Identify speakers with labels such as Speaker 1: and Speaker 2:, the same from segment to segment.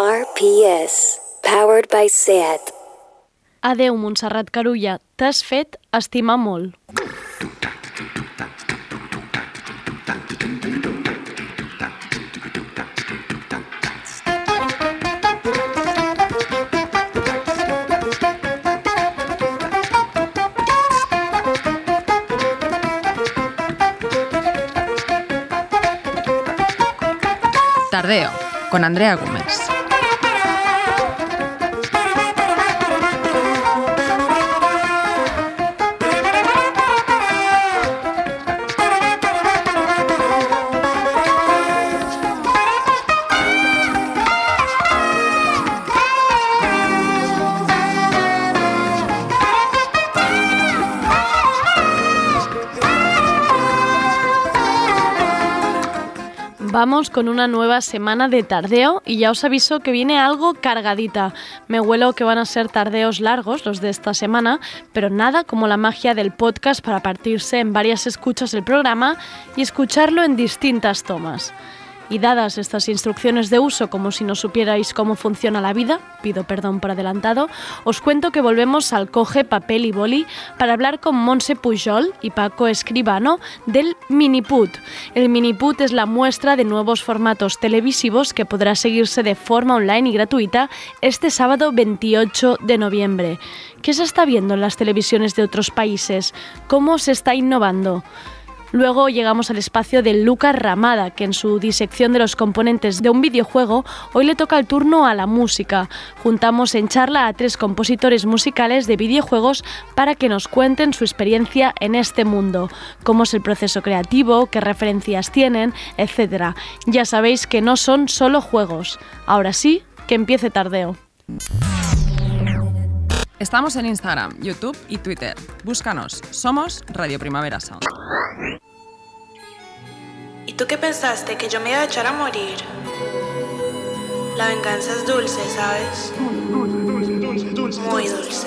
Speaker 1: RPS, powered by SAT.
Speaker 2: Adeu, Montserrat Carulla, t'has fet estimar molt.
Speaker 3: Tardeo, con Andrea Gómez.
Speaker 2: Vamos con una nueva semana de tardeo y ya os aviso que viene algo cargadita. Me huelo que van a ser tardeos largos los de esta semana, pero nada como la magia del podcast para partirse en varias escuchas del programa y escucharlo en distintas tomas. Y dadas estas instrucciones de uso como si no supierais cómo funciona la vida, pido perdón por adelantado, os cuento que volvemos al coge papel y boli para hablar con Monse Pujol y Paco Escribano del Miniput. El Miniput es la muestra de nuevos formatos televisivos que podrá seguirse de forma online y gratuita este sábado 28 de noviembre. ¿Qué se está viendo en las televisiones de otros países? ¿Cómo se está innovando? Luego llegamos al espacio de Lucas Ramada, que en su disección de los componentes de un videojuego hoy le toca el turno a la música. Juntamos en charla a tres compositores musicales de videojuegos para que nos cuenten su experiencia en este mundo, cómo es el proceso creativo, qué referencias tienen, etc. Ya sabéis que no son solo juegos. Ahora sí, que empiece tardeo.
Speaker 3: Estamos en Instagram, YouTube y Twitter. Búscanos. Somos Radio Primavera Sound.
Speaker 4: ¿Y tú qué pensaste? ¿Que yo me iba a echar a morir? La venganza es dulce, ¿sabes? Muy dulce.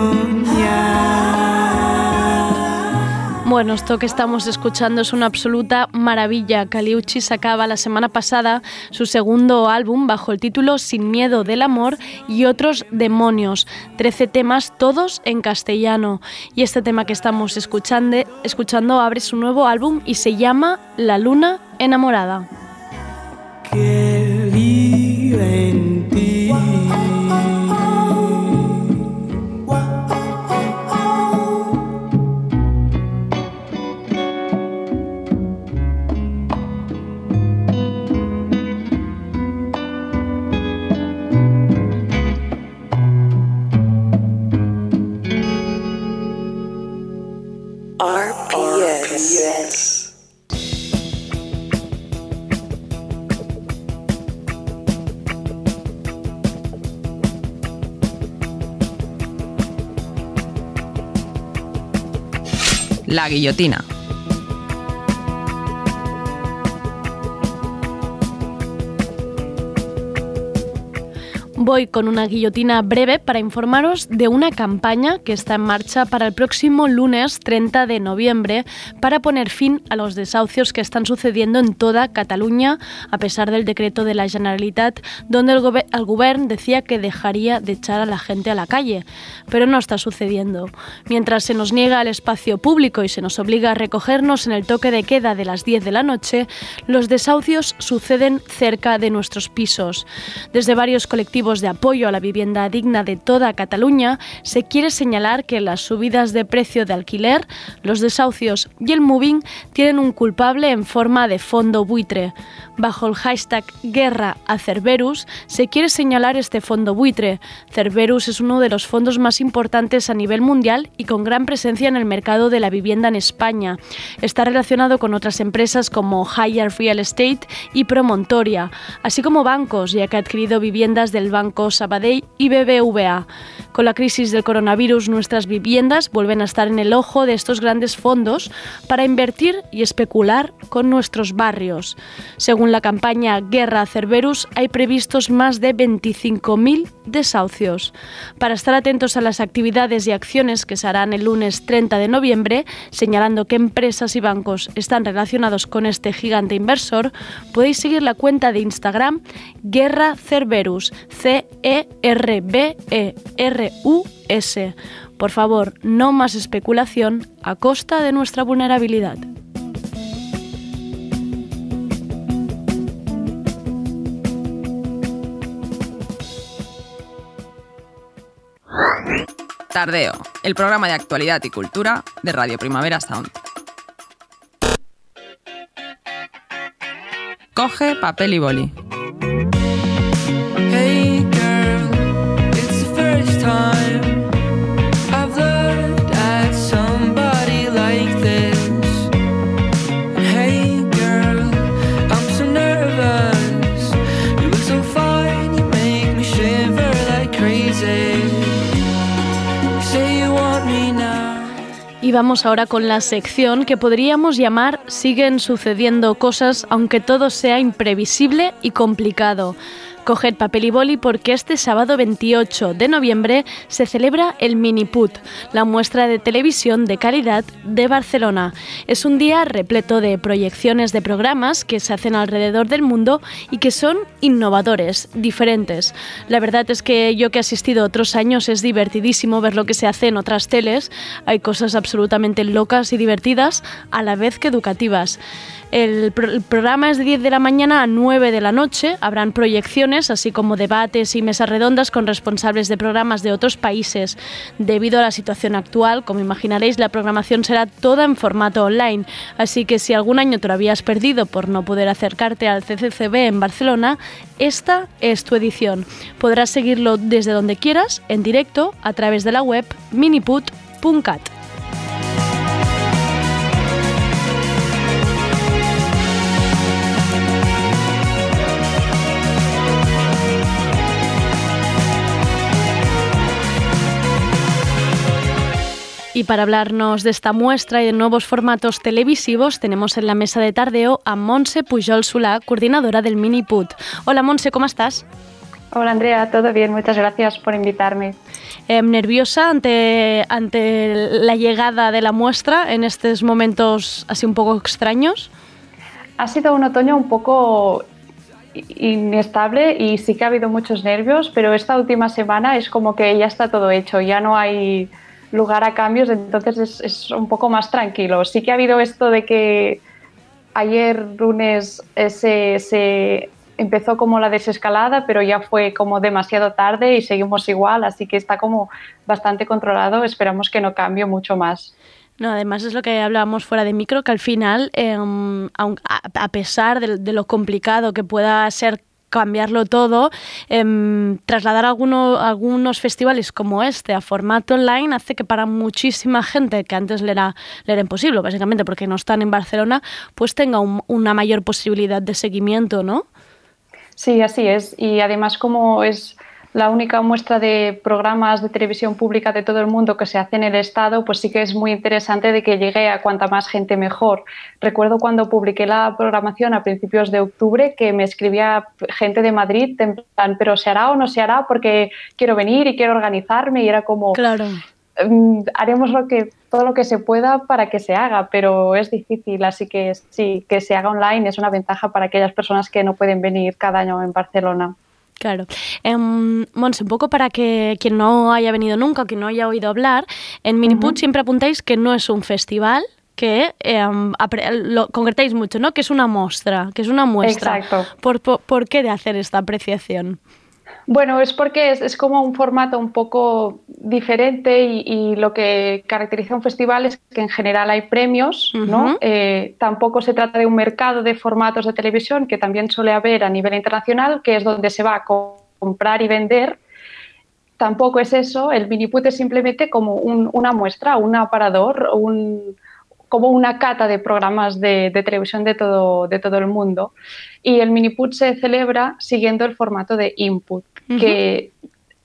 Speaker 2: Bueno, esto que estamos escuchando es una absoluta maravilla. Caliucci sacaba la semana pasada su segundo álbum bajo el título Sin miedo del amor y otros demonios. Trece temas, todos en castellano. Y este tema que estamos escuchando, escuchando abre su nuevo álbum y se llama La luna enamorada.
Speaker 5: que vive
Speaker 1: RPS.
Speaker 3: La guillotina.
Speaker 2: Voy con una guillotina breve para informaros de una campaña que está en marcha para el próximo lunes 30 de noviembre para poner fin a los desahucios que están sucediendo en toda Cataluña a pesar del decreto de la Generalitat donde el, gobe- el gobierno decía que dejaría de echar a la gente a la calle. Pero no está sucediendo. Mientras se nos niega el espacio público y se nos obliga a recogernos en el toque de queda de las 10 de la noche, los desahucios suceden cerca de nuestros pisos. Desde varios colectivos de apoyo a la vivienda digna de toda Cataluña, se quiere señalar que las subidas de precio de alquiler, los desahucios y el moving tienen un culpable en forma de fondo buitre. Bajo el hashtag Guerra a Cerberus se quiere señalar este fondo buitre. Cerberus es uno de los fondos más importantes a nivel mundial y con gran presencia en el mercado de la vivienda en España. Está relacionado con otras empresas como Higher Real Estate y Promontoria, así como bancos, ya que ha adquirido viviendas del Banco Banco Sabadell i BBVA. Con la crisis del coronavirus, nuestras viviendas vuelven a estar en el ojo de estos grandes fondos para invertir y especular con nuestros barrios. Según la campaña Guerra Cerberus, hay previstos más de 25.000 desahucios. Para estar atentos a las actividades y acciones que se harán el lunes 30 de noviembre, señalando qué empresas y bancos están relacionados con este gigante inversor, podéis seguir la cuenta de Instagram Guerra Cerberus, C-E-R-B-E-R-U-S. Por favor, no más especulación a costa de nuestra vulnerabilidad.
Speaker 3: Tardeo, el programa de actualidad y cultura de Radio Primavera Sound. Coge papel y boli.
Speaker 2: Y vamos ahora con la sección que podríamos llamar Siguen sucediendo cosas aunque todo sea imprevisible y complicado. Coged papel y boli porque este sábado 28 de noviembre se celebra el Miniput, la muestra de televisión de calidad de Barcelona. Es un día repleto de proyecciones de programas que se hacen alrededor del mundo y que son innovadores, diferentes. La verdad es que yo que he asistido otros años es divertidísimo ver lo que se hace en otras teles. Hay cosas absolutamente locas y divertidas a la vez que educativas. El, pro- el programa es de 10 de la mañana a 9 de la noche. Habrán proyecciones, así como debates y mesas redondas con responsables de programas de otros países. Debido a la situación actual, como imaginaréis, la programación será toda en formato online. Así que si algún año te lo habías perdido por no poder acercarte al CCCB en Barcelona, esta es tu edición. Podrás seguirlo desde donde quieras, en directo, a través de la web miniput.cat. Y para hablarnos de esta muestra y de nuevos formatos televisivos, tenemos en la mesa de tardeo a Monse Pujol Solà, coordinadora del Miniput. Hola Monse, ¿cómo estás?
Speaker 6: Hola Andrea, todo bien, muchas gracias por invitarme.
Speaker 2: Eh, ¿Nerviosa ante, ante la llegada de la muestra en estos momentos así un poco extraños?
Speaker 6: Ha sido un otoño un poco inestable y sí que ha habido muchos nervios, pero esta última semana es como que ya está todo hecho, ya no hay lugar a cambios, entonces es, un poco más tranquilo. Sí que ha habido esto de que ayer lunes se, empezó como la desescalada, pero ya fue como demasiado tarde y seguimos igual, así que está como bastante controlado, esperamos que no cambie mucho más.
Speaker 2: No, además es lo que hablábamos fuera de micro, que al final, aun- a, pesar de lo complicado que pueda ser cambiarlo todo, em, trasladar alguno- algunos festivales como este a formato online hace que para muchísima gente que antes le era, le era imposible, básicamente porque no están en Barcelona, pues tenga un- una mayor posibilidad de seguimiento, ¿no?
Speaker 6: Sí, así es. Y además como es la única muestra de programas de televisión pública de todo el mundo que se hace en el Estado, pues sí que es muy interesante de que llegue a cuanta más gente mejor. Recuerdo cuando publiqué la programación a principios de octubre que me escribía gente de Madrid, en plan, pero ¿se hará o no se hará? Porque quiero venir y quiero organizarme y era como...
Speaker 2: Claro.
Speaker 6: Mm, haremos lo que todo lo que se pueda para que se haga, pero es difícil, así que sí, que se haga online es una ventaja para aquellas personas que no pueden venir cada año en Barcelona.
Speaker 2: Claro. Em, Monse, un poco para que quien no haya venido nunca o quien no haya oído hablar, en Miniput siempre apuntáis que no es un festival, que em, lo concretáis mucho, ¿no? Que es una muestra, que es una muestra.
Speaker 6: Exacto.
Speaker 2: ¿Por, por, por qué de hacer esta apreciación?
Speaker 6: Bueno, es porque es, es, como un formato un poco diferente y, y, lo que caracteriza un festival es que en general hay premios, uh -huh. ¿no? Eh, tampoco se trata de un mercado de formatos de televisión que también suele haber a nivel internacional, que es donde se va a comprar y vender. Tampoco es eso, el miniput es simplemente como un, una muestra, un aparador, un, como una cata de programas de, de, televisión de todo, de todo el mundo. Y el Miniput se celebra siguiendo el formato de input, uh -huh. que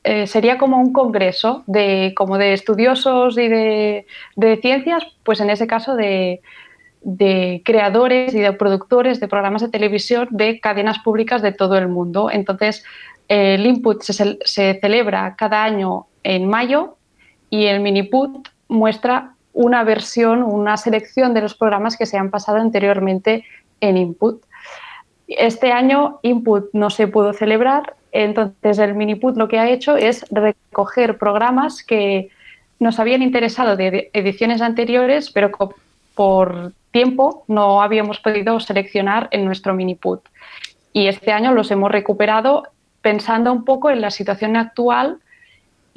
Speaker 6: eh, sería como un congreso de, como de estudiosos y de, de ciencias, pues en ese caso de, de, creadores y de productores de programas de televisión de cadenas públicas de todo el mundo. Entonces, el input se, se celebra cada año en mayo y el Miniput muestra una versión, una selección de los programas que se han pasado anteriormente en Input. Este año Input no se pudo celebrar, entonces el Miniput lo que ha hecho es recoger programas que nos habían interesado de ediciones anteriores, pero por tiempo no habíamos podido seleccionar en nuestro Miniput. Y este año los hemos recuperado pensando un poco en la situación actual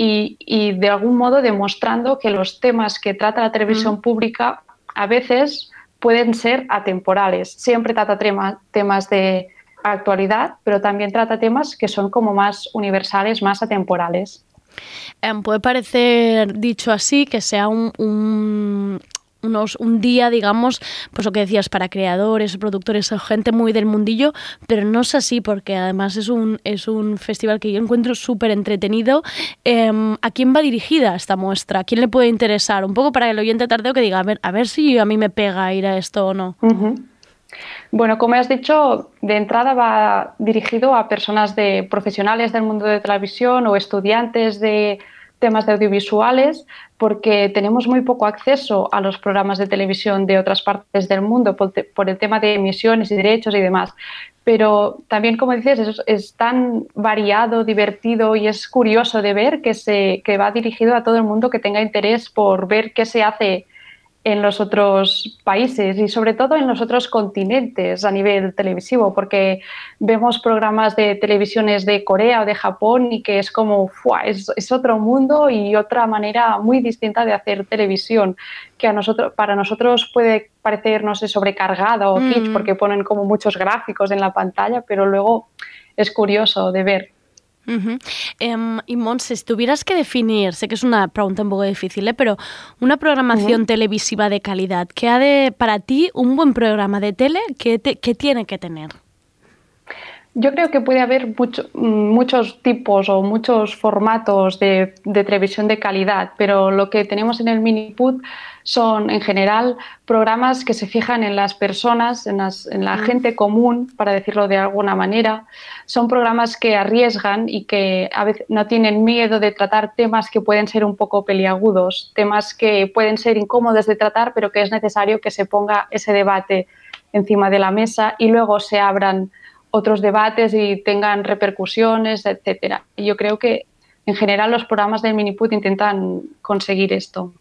Speaker 6: y, y, de algún modo demostrando que los temas que trata la televisión mm. pública a veces pueden ser atemporales. Siempre trata tema, temas de actualidad, pero también trata temas que son como más universales, más atemporales.
Speaker 2: Eh, puede parecer, dicho así, que sea un, un, unos, un día, digamos, pues lo que decías, para creadores, productores, gente muy del mundillo, pero no es así porque además es un, es un festival que yo encuentro súper entretenido. Eh, ¿A quién va dirigida esta muestra? ¿A quién le puede interesar? Un poco para el oyente tardeo que diga, a ver, a ver si a mí me pega ir a esto o no.
Speaker 6: Bueno, como has dicho, de entrada va dirigido a personas de profesionales del mundo de televisión o estudiantes de temas de audiovisuales, porque tenemos muy poco acceso a los programas de televisión de otras partes del mundo por, el tema de emisiones y derechos y demás. Pero también, como dices, es, es, tan variado, divertido y es curioso de ver que, se, que va dirigido a todo el mundo que tenga interés por ver qué se hace en los otros países y sobre todo en los otros continentes a nivel televisivo, porque vemos programas de televisiones de Corea o de Japón y que es como, ¡fua! Es, es, otro mundo y otra manera muy distinta de hacer televisión, que a nosotros, para nosotros puede parecer, no sé, sobrecargada o kitsch, mm. porque ponen como muchos gráficos en la pantalla, pero luego es curioso de ver.
Speaker 2: Uh -huh. eh, y Montse, si tuvieras que definir, sé que es una pregunta un poco difícil, ¿eh? pero una programación uh -huh. televisiva de calidad, ¿qué ha de, para ti, un buen programa de tele, qué, te, qué tiene que tener?
Speaker 6: Yo creo que puede haber mucho, muchos tipos o muchos formatos de, de, televisión de calidad, pero lo que tenemos en el Miniput son en general programas que se fijan en las personas, en, las, en la mm. gente común, para decirlo de alguna manera. Son programas que arriesgan y que a veces no tienen miedo de tratar temas que pueden ser un poco peliagudos, temas que pueden ser incómodos de tratar, pero que es necesario que se ponga ese debate encima de la mesa y luego se abran otros debates y tengan repercusiones, etcétera. Y yo creo que en general los programas del Miniput intentan conseguir esto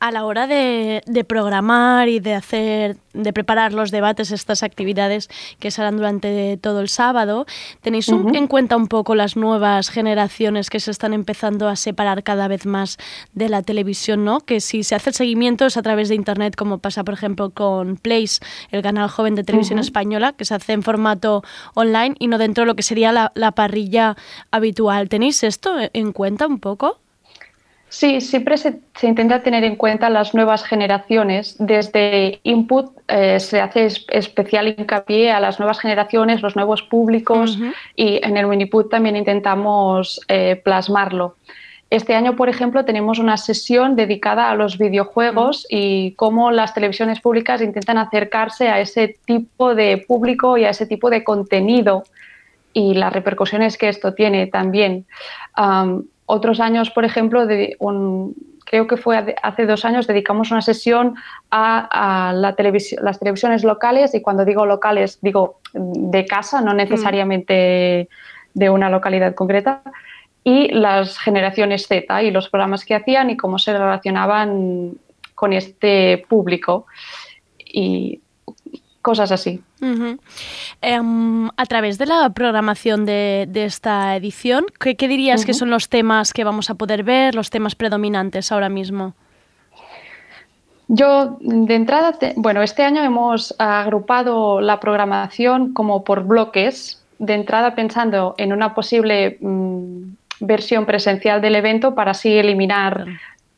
Speaker 2: a la hora de, de, programar y de hacer, de preparar los debates, estas actividades que se harán durante todo el sábado, tenéis uh -huh. en cuenta un poco las nuevas generaciones que se están empezando a separar cada vez más de la televisión, ¿no? Que si se hace el seguimiento es a través de internet, como pasa por ejemplo con Place, el canal joven de televisión uh -huh. española, que se hace en formato online y no dentro de lo que sería la, la parrilla habitual. ¿Tenéis esto en cuenta un poco?
Speaker 6: Sí, siempre se, se, intenta tener en cuenta las nuevas generaciones. Desde Input eh, se hace especial hincapié a las nuevas generaciones, los nuevos públicos uh -huh. y en el Miniput también intentamos eh, plasmarlo. Este año, por ejemplo, tenemos una sesión dedicada a los videojuegos y cómo las televisiones públicas intentan acercarse a ese tipo de público y a ese tipo de contenido y las repercusiones que esto tiene también. Um, otros años, por ejemplo, de un, creo que fue hace dos años, dedicamos una sesión a, a la televis las televisiones locales y cuando digo locales digo de casa, no necesariamente mm. de una localidad concreta, y las generaciones Z y los programas que hacían y cómo se relacionaban con este público. Y cosas así.
Speaker 2: Em, a través de la programación de, de esta edición, ¿qué, qué dirías que son los temas que vamos a poder ver, los temas predominantes ahora mismo?
Speaker 6: Yo, de entrada, te- bueno, este año hemos agrupado la programación como por bloques, de entrada pensando en una posible mm, versión presencial del evento para así eliminar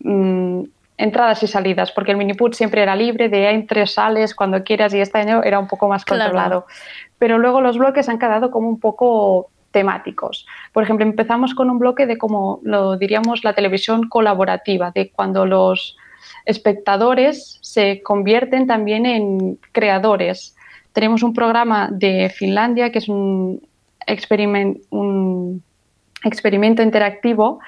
Speaker 6: mm, entradas y salidas, porque el miniput siempre era libre, de entres, sales cuando quieras y este año era un poco más
Speaker 2: Claro.
Speaker 6: controlado. Pero luego los bloques han quedado como un poco temáticos. Por ejemplo, empezamos con un bloque de como lo diríamos la televisión colaborativa, de cuando los espectadores se convierten también en creadores. Tenemos un programa de Finlandia que es un experimento interactivo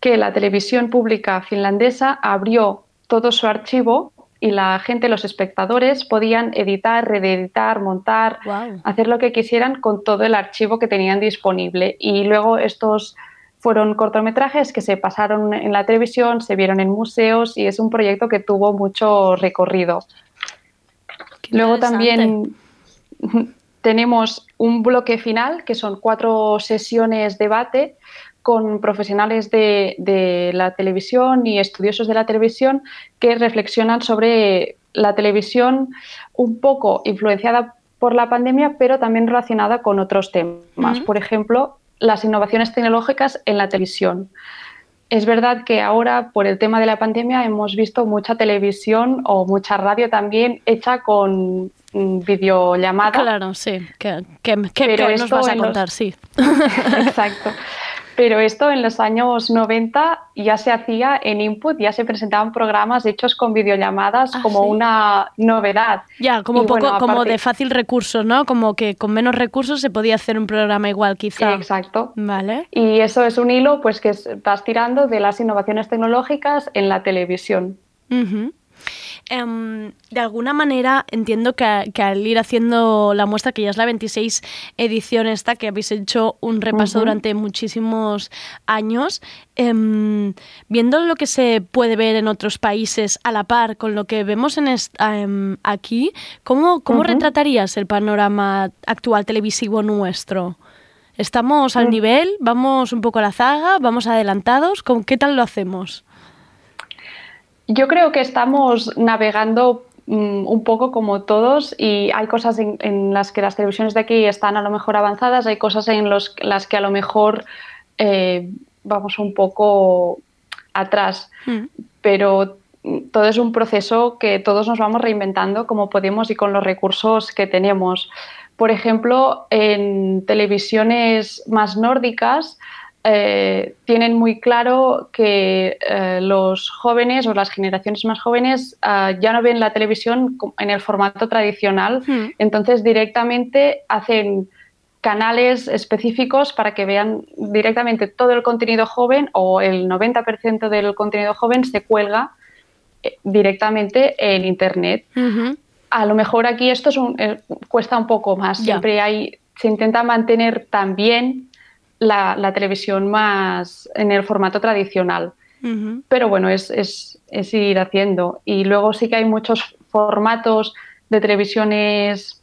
Speaker 6: que la televisión pública finlandesa abrió todo su archivo y la gente, los espectadores, podían editar, reeditar, montar, hacer lo que quisieran con todo el archivo que tenían disponible. Y luego estos fueron cortometrajes que se pasaron en la televisión, se vieron en museos y es un proyecto que tuvo mucho recorrido.
Speaker 2: Qué
Speaker 6: Luego también tenemos un bloque final, que son cuatro sesiones debate con profesionales de, de la televisión y estudiosos de la televisión que reflexionan sobre la televisión un poco influenciada por la pandemia, pero también relacionada con otros temas. Por ejemplo, las innovaciones tecnológicas en la televisión. Es verdad que ahora, por el tema de la pandemia, hemos visto mucha televisión o mucha radio también hecha con mm, videollamada.
Speaker 2: Claro, sí. ¿Qué, qué- qué-
Speaker 6: Pero
Speaker 2: qué nos vas a
Speaker 6: los-
Speaker 2: contar? Sí.
Speaker 6: Exacto. Pero esto en los años 90 ya se hacía en Input, ya se presentaban programas hechos con videollamadas
Speaker 2: Ah,
Speaker 6: como
Speaker 2: ¿sí?
Speaker 6: una novedad.
Speaker 2: Ya, como
Speaker 6: Y
Speaker 2: poco,
Speaker 6: bueno,
Speaker 2: como de fácil recursos, ¿no? Como que con menos recursos se podía hacer un programa igual, quizá.
Speaker 6: Exacto.
Speaker 2: Vale.
Speaker 6: Y eso es un hilo pues que vas tirando de las innovaciones tecnológicas en la televisión.
Speaker 2: Em, de alguna manera entiendo que, que al ir haciendo la muestra, que ya es la 26 edición esta, que habéis hecho un repaso durante muchísimos años, em, viendo lo que se puede ver en otros países a la par con lo que vemos en em, aquí, ¿cómo, cómo retratarías el panorama actual televisivo nuestro? ¿Estamos al nivel? ¿Vamos un poco a la zaga? ¿Vamos adelantados? ¿Con qué tal lo hacemos?
Speaker 6: Yo creo que estamos navegando mm, un poco como todos y hay cosas en, en las que las televisiones de aquí están a lo mejor avanzadas, hay cosas en los- las que a lo mejor eh, vamos un poco atrás,
Speaker 2: Mm.
Speaker 6: pero mm, todo es un proceso que todos nos vamos reinventando como podemos y con los recursos que tenemos. Por ejemplo, en televisiones más nórdicas, eh, tienen muy claro que eh, los jóvenes o las generaciones más jóvenes ah, ya no ven la televisión en el formato tradicional,
Speaker 2: Hmm.
Speaker 6: entonces directamente hacen canales específicos para que vean directamente todo el contenido joven o el 90% del contenido joven se cuelga eh, directamente en Internet. A lo mejor aquí esto es un- cuesta un poco más. Siempre hay, se intenta mantener también la, la televisión más en el formato tradicional. Pero bueno, es, es, es ir haciendo. Y luego sí que hay muchos formatos de televisiones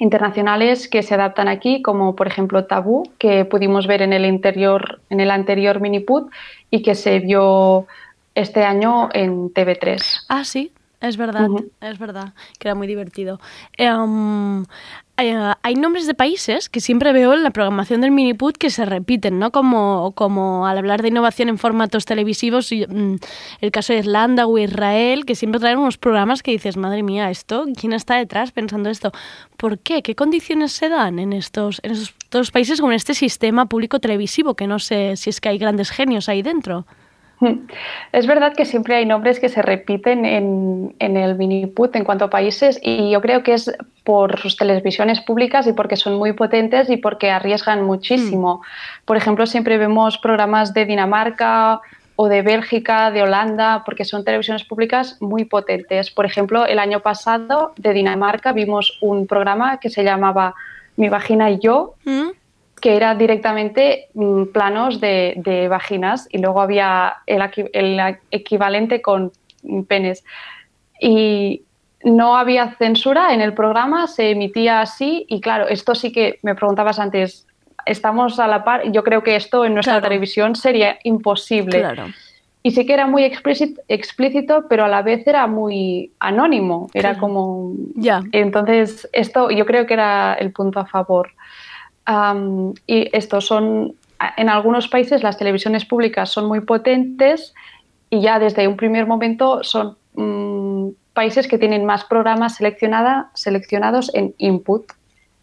Speaker 6: internacionales que se adaptan aquí, como por ejemplo Tabú, que pudimos ver en el interior, en el anterior Miniput y que se vio este año en TV3.
Speaker 2: Ah, sí, es verdad, es verdad, que era muy divertido. Em, eh, hay nombres de países que siempre veo en la programación del Miniput que se repiten, ¿no? Como, como al hablar de innovación en formatos televisivos, mm, el caso de Irlanda o Israel, que siempre traen unos programas que dices, madre mía, esto, ¿quién está detrás pensando esto? ¿Por qué? ¿Qué condiciones se dan en estos, en estos países con este sistema público televisivo? Que no sé si es que hay grandes genios ahí dentro.
Speaker 6: Es verdad que siempre hay nombres que se repiten en, en el Miniput en cuanto a países y yo creo que es por sus televisiones públicas y porque son muy potentes y porque arriesgan muchísimo. Por ejemplo, siempre vemos programas de Dinamarca o de Bélgica, de Holanda, porque son televisiones públicas muy potentes. Por ejemplo, el año pasado de Dinamarca vimos un programa que se llamaba Mi vagina y yo,
Speaker 2: ¿Mm?
Speaker 6: Que era directamente mm, planos de, de vaginas y luego había el, el equivalente con mm, penes. Y no había censura en el programa, se emitía así y claro, esto sí que me preguntabas antes, estamos a la par, yo creo que esto en nuestra
Speaker 2: Claro.
Speaker 6: televisión sería imposible.
Speaker 2: Claro.
Speaker 6: Y sí que era muy explícit- explícito, pero a la vez era muy anónimo, era
Speaker 2: Claro.
Speaker 6: como...
Speaker 2: Ya.
Speaker 6: Entonces, esto yo creo que era el punto a favor. Y estos son, en algunos países las televisiones públicas son muy potentes y ya desde un primer momento son mm, países que tienen más programas seleccionada, seleccionados en input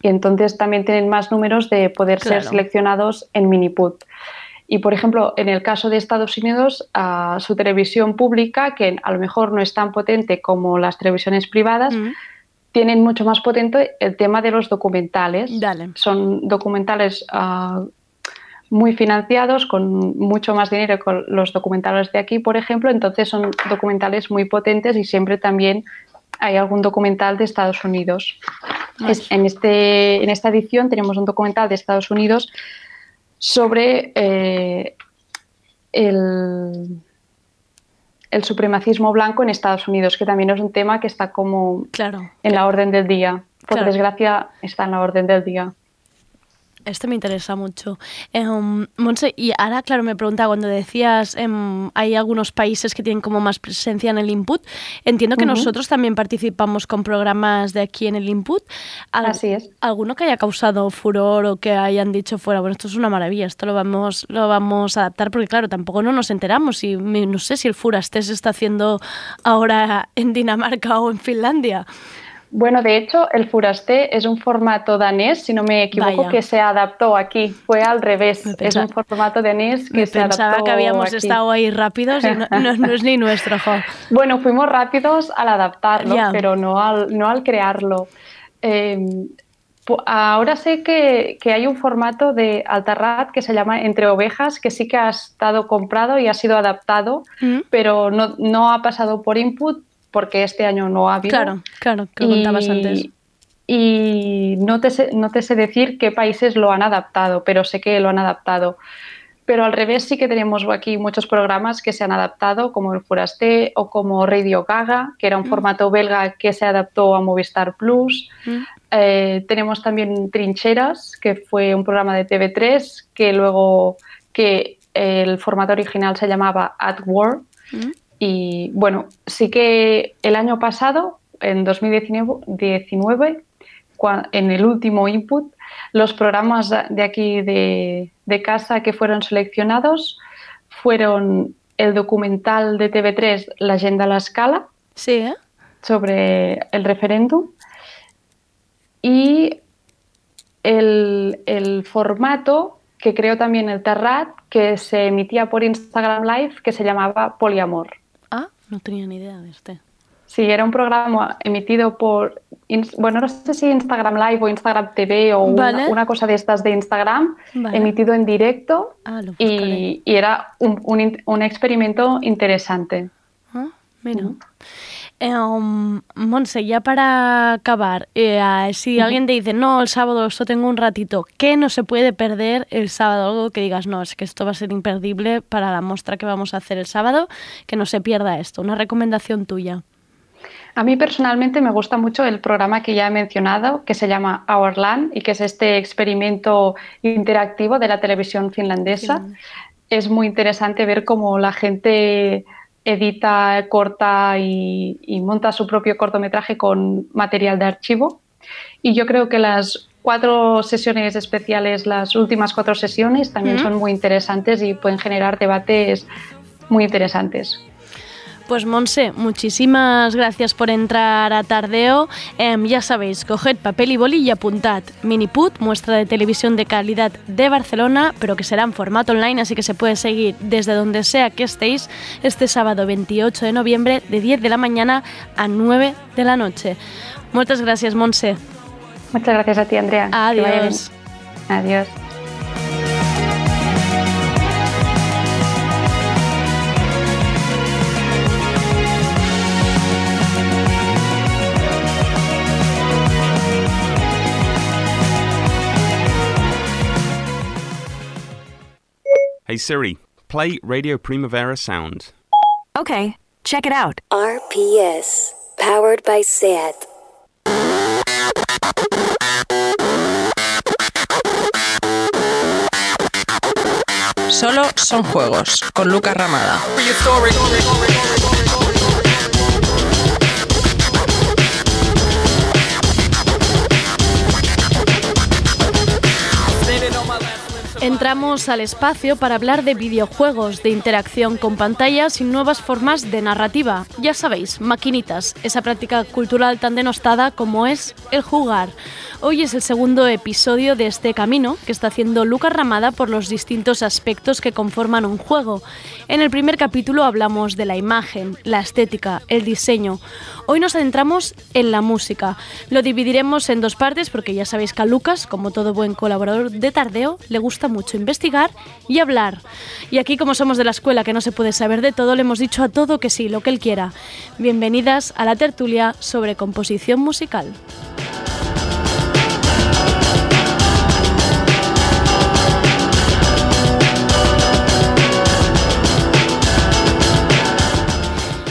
Speaker 6: y entonces también tienen más números de poder ser seleccionados en miniput. Y por ejemplo, en el caso de Estados Unidos, ah, su televisión pública, que a lo mejor no es tan potente como las televisiones privadas,
Speaker 2: Mm.
Speaker 6: Tienen mucho más potente el tema de los documentales.
Speaker 2: Dale.
Speaker 6: Son documentales ah, muy financiados, con mucho más dinero que los documentales de aquí, por ejemplo. Entonces son documentales muy potentes y siempre también hay algún documental de Estados Unidos. Es- en, este, en esta edición tenemos un documental de Estados Unidos sobre eh, el, el supremacismo blanco en Estados Unidos, que también es un tema que está como
Speaker 2: Claro.
Speaker 6: en la orden del día. Por
Speaker 2: Claro.
Speaker 6: desgracia, está en la orden del día.
Speaker 2: Este me interesa mucho. Em, Montse, y ahora, claro, me preguntaba cuando decías em, hay algunos países que tienen como más presencia en el input. Entiendo que nosotros también participamos con programas de aquí en el input.
Speaker 6: Así es.
Speaker 2: ¿Alguno que haya causado furor o que hayan dicho fuera, bueno, esto es una maravilla, esto lo vamos, lo vamos a adaptar? Porque claro, tampoco no nos enteramos y me- no sé si el Furasté se está haciendo ahora en Dinamarca o en Finlandia.
Speaker 6: Bueno, de hecho, el Furasté es un formato danés, si no me equivoco,
Speaker 2: Vaya.
Speaker 6: que se adaptó aquí. Fue al revés. Es un formato danés que
Speaker 2: Me
Speaker 6: se
Speaker 2: pensaba
Speaker 6: adaptó
Speaker 2: que habíamos
Speaker 6: aquí.
Speaker 2: estado ahí rápidos y no, no- no es ni nuestro, jo.
Speaker 6: Bueno, fuimos rápidos al adaptarlo, pero no al, no al crearlo. Eh, pu- ahora sé que, que hay un formato de Altarrat que se llama Entre Ovejas, que sí que ha estado comprado y ha sido adaptado,
Speaker 2: Mm.
Speaker 6: pero no, no ha pasado por input porque este año no ha habido.
Speaker 2: Claro, claro, que lo contabas antes.
Speaker 6: y no te, sé, no te sé decir qué países lo han adaptado, pero sé que lo han adaptado. Pero al revés sí que tenemos aquí muchos programas que se han adaptado, como el Furasté o como Radio Gaga, que era un formato belga que se adaptó a Movistar Plus.
Speaker 2: Mm.
Speaker 6: Eh, tenemos también Trincheras, que fue un programa de TV3, que luego que el formato original se llamaba At War.
Speaker 2: Mm.
Speaker 6: Y bueno, sí que el año pasado, en 2019, 19, cua- en el último input, los programas de aquí de, de casa que fueron seleccionados fueron el documental de TV3 La Agenda a la Escala
Speaker 2: Sí, ¿eh?
Speaker 6: sobre el referéndum y el, el formato que creó también el Terrat que se emitía por Instagram Live que se llamaba Poliamor.
Speaker 2: No tenía ni idea de este.
Speaker 6: Sí, era un programa emitido por, bueno, no sé si Instagram Live o Instagram TV o una-
Speaker 2: Vale.
Speaker 6: una, cosa de estas de Instagram,
Speaker 2: Vale.
Speaker 6: emitido en directo
Speaker 2: Ah,
Speaker 6: y, y era un, un experimento interesante.
Speaker 2: Ah, mira. Um, Monse, ya para acabar, eh, si alguien te dice, no, el sábado esto tengo un ratito, ¿qué no se puede perder el sábado? Algo que digas, no, es que esto va a ser imperdible para la muestra que vamos a hacer el sábado, que no se pierda esto. Una recomendación tuya.
Speaker 6: A mí personalmente me gusta mucho el programa que ya he mencionado, que se llama Our Land y que es este experimento interactivo de la televisión finlandesa. Es muy interesante ver cómo la gente edita, corta y, y monta su propio cortometraje con material de archivo. Y yo creo que las cuatro sesiones especiales, las últimas cuatro sesiones, también son muy interesantes y pueden generar debates muy interesantes.
Speaker 2: Pues Monse, muchísimas gracias por entrar a Tardeo. Em, ya sabéis, coged papel y boli y apuntad. Miniput, muestra de televisión de calidad de Barcelona, pero que será en formato online, así que se puede seguir desde donde sea que estéis este sábado 28 de noviembre de 10 de la mañana a 9 de la noche. Muchas gracias, Monse.
Speaker 6: Muchas gracias a ti, Andrea.
Speaker 2: Adiós.
Speaker 6: Adiós.
Speaker 7: Hey Siri, play Radio Primavera Sound.
Speaker 8: Okay, check it out.
Speaker 1: RPS. Powered by SAT.
Speaker 3: Solo son juegos, con Lucas Ramada.
Speaker 2: Entramos al espacio para hablar de videojuegos, de interacción con pantallas y nuevas formas de narrativa. Ya sabéis, maquinitas, esa práctica cultural tan denostada como es el jugar. Hoy es el segundo episodio de este camino que está haciendo Lucas Ramada por los distintos aspectos que conforman un juego. En el primer capítulo hablamos de la imagen, la estética, el diseño. Hoy nos adentramos en la música. Lo dividiremos en dos partes porque ya sabéis que a Lucas, como todo buen colaborador de Tardeo, le gusta mucho investigar y hablar. Y aquí, como somos de la escuela que no se puede saber de todo, le hemos dicho a todo que sí, lo que él quiera. Bienvenidas a la tertulia sobre composición musical.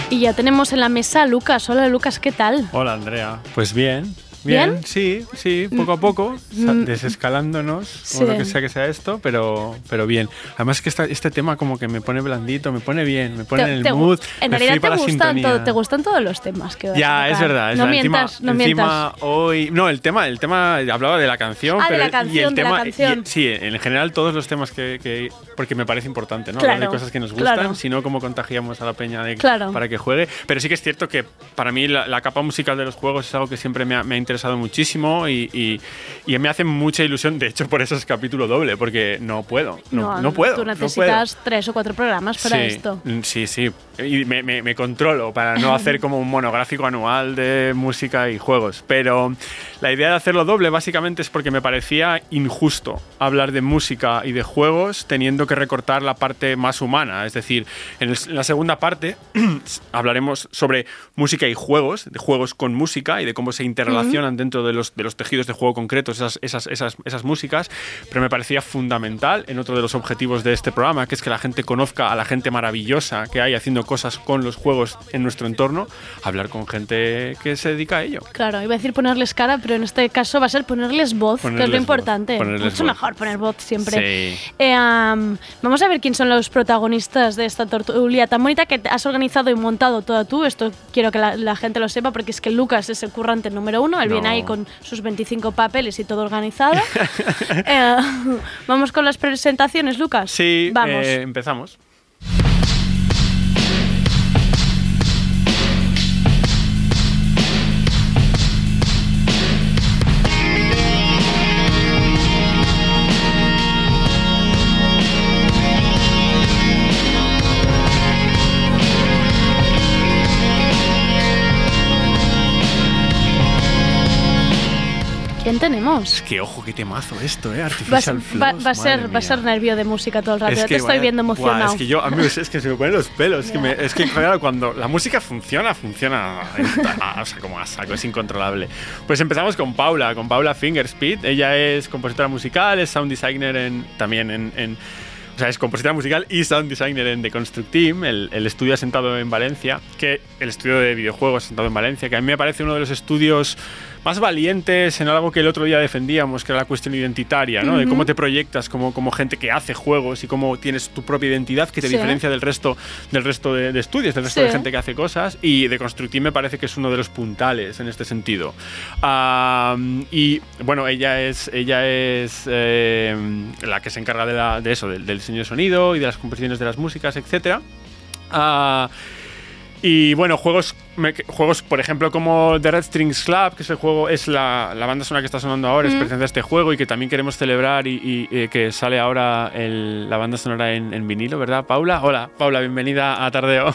Speaker 2: Y ya tenemos en la mesa a Lucas. Hola Lucas, ¿qué tal?
Speaker 8: Hola Andrea. Pues bien. Bien,
Speaker 2: ¿Bien?
Speaker 8: sí, sí, poco a poco,
Speaker 2: Mm.
Speaker 8: desescalándonos,
Speaker 2: Sí.
Speaker 8: o lo que sea que sea esto, pero, pero bien. Además que esta- este tema como que me pone blandito, me pone bien, me pone en el
Speaker 2: Te- te
Speaker 8: mood,
Speaker 2: en
Speaker 8: me
Speaker 2: realidad te
Speaker 8: la
Speaker 2: gustan, todo- te gustan todos los temas que vas a
Speaker 8: Ya,
Speaker 2: tocar.
Speaker 8: es verdad. es
Speaker 2: no
Speaker 8: verdad.
Speaker 2: mientas,
Speaker 8: encima,
Speaker 2: no
Speaker 8: encima
Speaker 2: mientas.
Speaker 8: hoy. No, el tema, el tema hablaba de la canción.
Speaker 2: Ah, de
Speaker 8: pero
Speaker 2: la
Speaker 8: el- y
Speaker 2: canción,
Speaker 8: el
Speaker 2: de la
Speaker 8: tema, y-
Speaker 2: canción.
Speaker 8: sí, en general todos los temas que, que- porque me parece importante, ¿no?
Speaker 2: Claro,
Speaker 8: Hablar de cosas que nos gustan,
Speaker 2: claro.
Speaker 8: si no, cómo contagiamos a la peña de,
Speaker 2: Claro.
Speaker 8: para que juegue. Pero sí que es cierto que para mí la, la capa musical de los juegos es algo que siempre me ha, me ha interesado muchísimo y, y- y me hace mucha ilusión. De hecho, por eso es capítulo doble, porque no puedo. No, no, puedo.
Speaker 2: Tú
Speaker 8: no puedo.
Speaker 2: necesitas tres o cuatro programas para
Speaker 8: sí,
Speaker 2: esto.
Speaker 8: mm, Sí, sí. Y me, me- me controlo para no hacer como un monográfico anual de música y juegos. Pero la idea de hacerlo doble básicamente es porque me parecía injusto hablar de música y de juegos teniendo que recortar la parte más humana. Es decir, en, el- en la segunda parte hablaremos sobre música y juegos, de juegos con música y de cómo se interrelacionan dentro de los, de los tejidos de juego concretos esas, esas, esas, esas músicas. Pero me parecía fundamental en otro de los objetivos de este programa, que es que la gente conozca a la gente maravillosa que hay haciendo cosas con los juegos en nuestro entorno, hablar con gente que se dedica a ello.
Speaker 2: Claro, iba a decir ponerles cara, pero en este caso va a ser ponerles voz, que es lo
Speaker 8: voz,
Speaker 2: importante. Mucho
Speaker 8: voz.
Speaker 2: mejor poner voz siempre.
Speaker 8: Sí.
Speaker 2: Eh, am, vamos a ver quién son los protagonistas de esta tertulia tan bonita que has organizado y montado toda tú. Esto quiero que la, la gente lo sepa porque es que Lucas es el currante número uno. Él
Speaker 8: No.
Speaker 2: viene ahí con sus 25 papeles y todo organizado. Eh, vamos con las presentaciones, Lucas.
Speaker 8: Sí,
Speaker 2: Vamos.
Speaker 8: eh, empezamos.
Speaker 2: ¿Quién tenemos?
Speaker 8: Es que ojo, qué temazo esto, ¿eh?
Speaker 2: Va,
Speaker 8: Artificial
Speaker 2: va-
Speaker 8: Flows,
Speaker 2: va a
Speaker 8: madre
Speaker 2: ser, va a ser nervio de música todo el rato.
Speaker 8: Es que
Speaker 2: te estoy
Speaker 8: vaya-
Speaker 2: viendo emocionado.
Speaker 8: es que yo, a mí es, es que se me ponen los pelos. Es que, me- es que claro, cuando la música funciona, funciona. a- o sea, como a saco, es incontrolable. Pues empezamos con Paula, con Paula Fingerspeed. Ella es compositora musical, es sound designer en, también en. en- o sea, es compositora musical y sound designer en The Construct Team, el, el estudio asentado en Valencia, que el estudio de videojuegos asentado en Valencia, que a mí me parece uno de los estudios más valientes en algo que el otro día defendíamos, que era la cuestión identitaria, ¿no? De cómo te proyectas como, como gente que hace juegos y cómo tienes tu propia identidad que te
Speaker 2: Sí.
Speaker 8: diferencia del resto, del resto de, de estudios, del resto de gente que hace cosas. Y de Constructive me parece que es uno de los puntales en este sentido. Y bueno, ella es, ella es eh, la que se encarga de, la- de eso, del, del diseño de sonido y de las composiciones de las músicas, etc. Y bueno, juegos, me- juegos, por ejemplo, como The Red Strings Club, que es el juego, es la, la banda sonora que está sonando ahora, es pertenece a este juego y que también queremos celebrar y, y, eh, que sale ahora el- la banda sonora en, en vinilo, ¿verdad, Paula? Hola, Paula, bienvenida a Tardeo.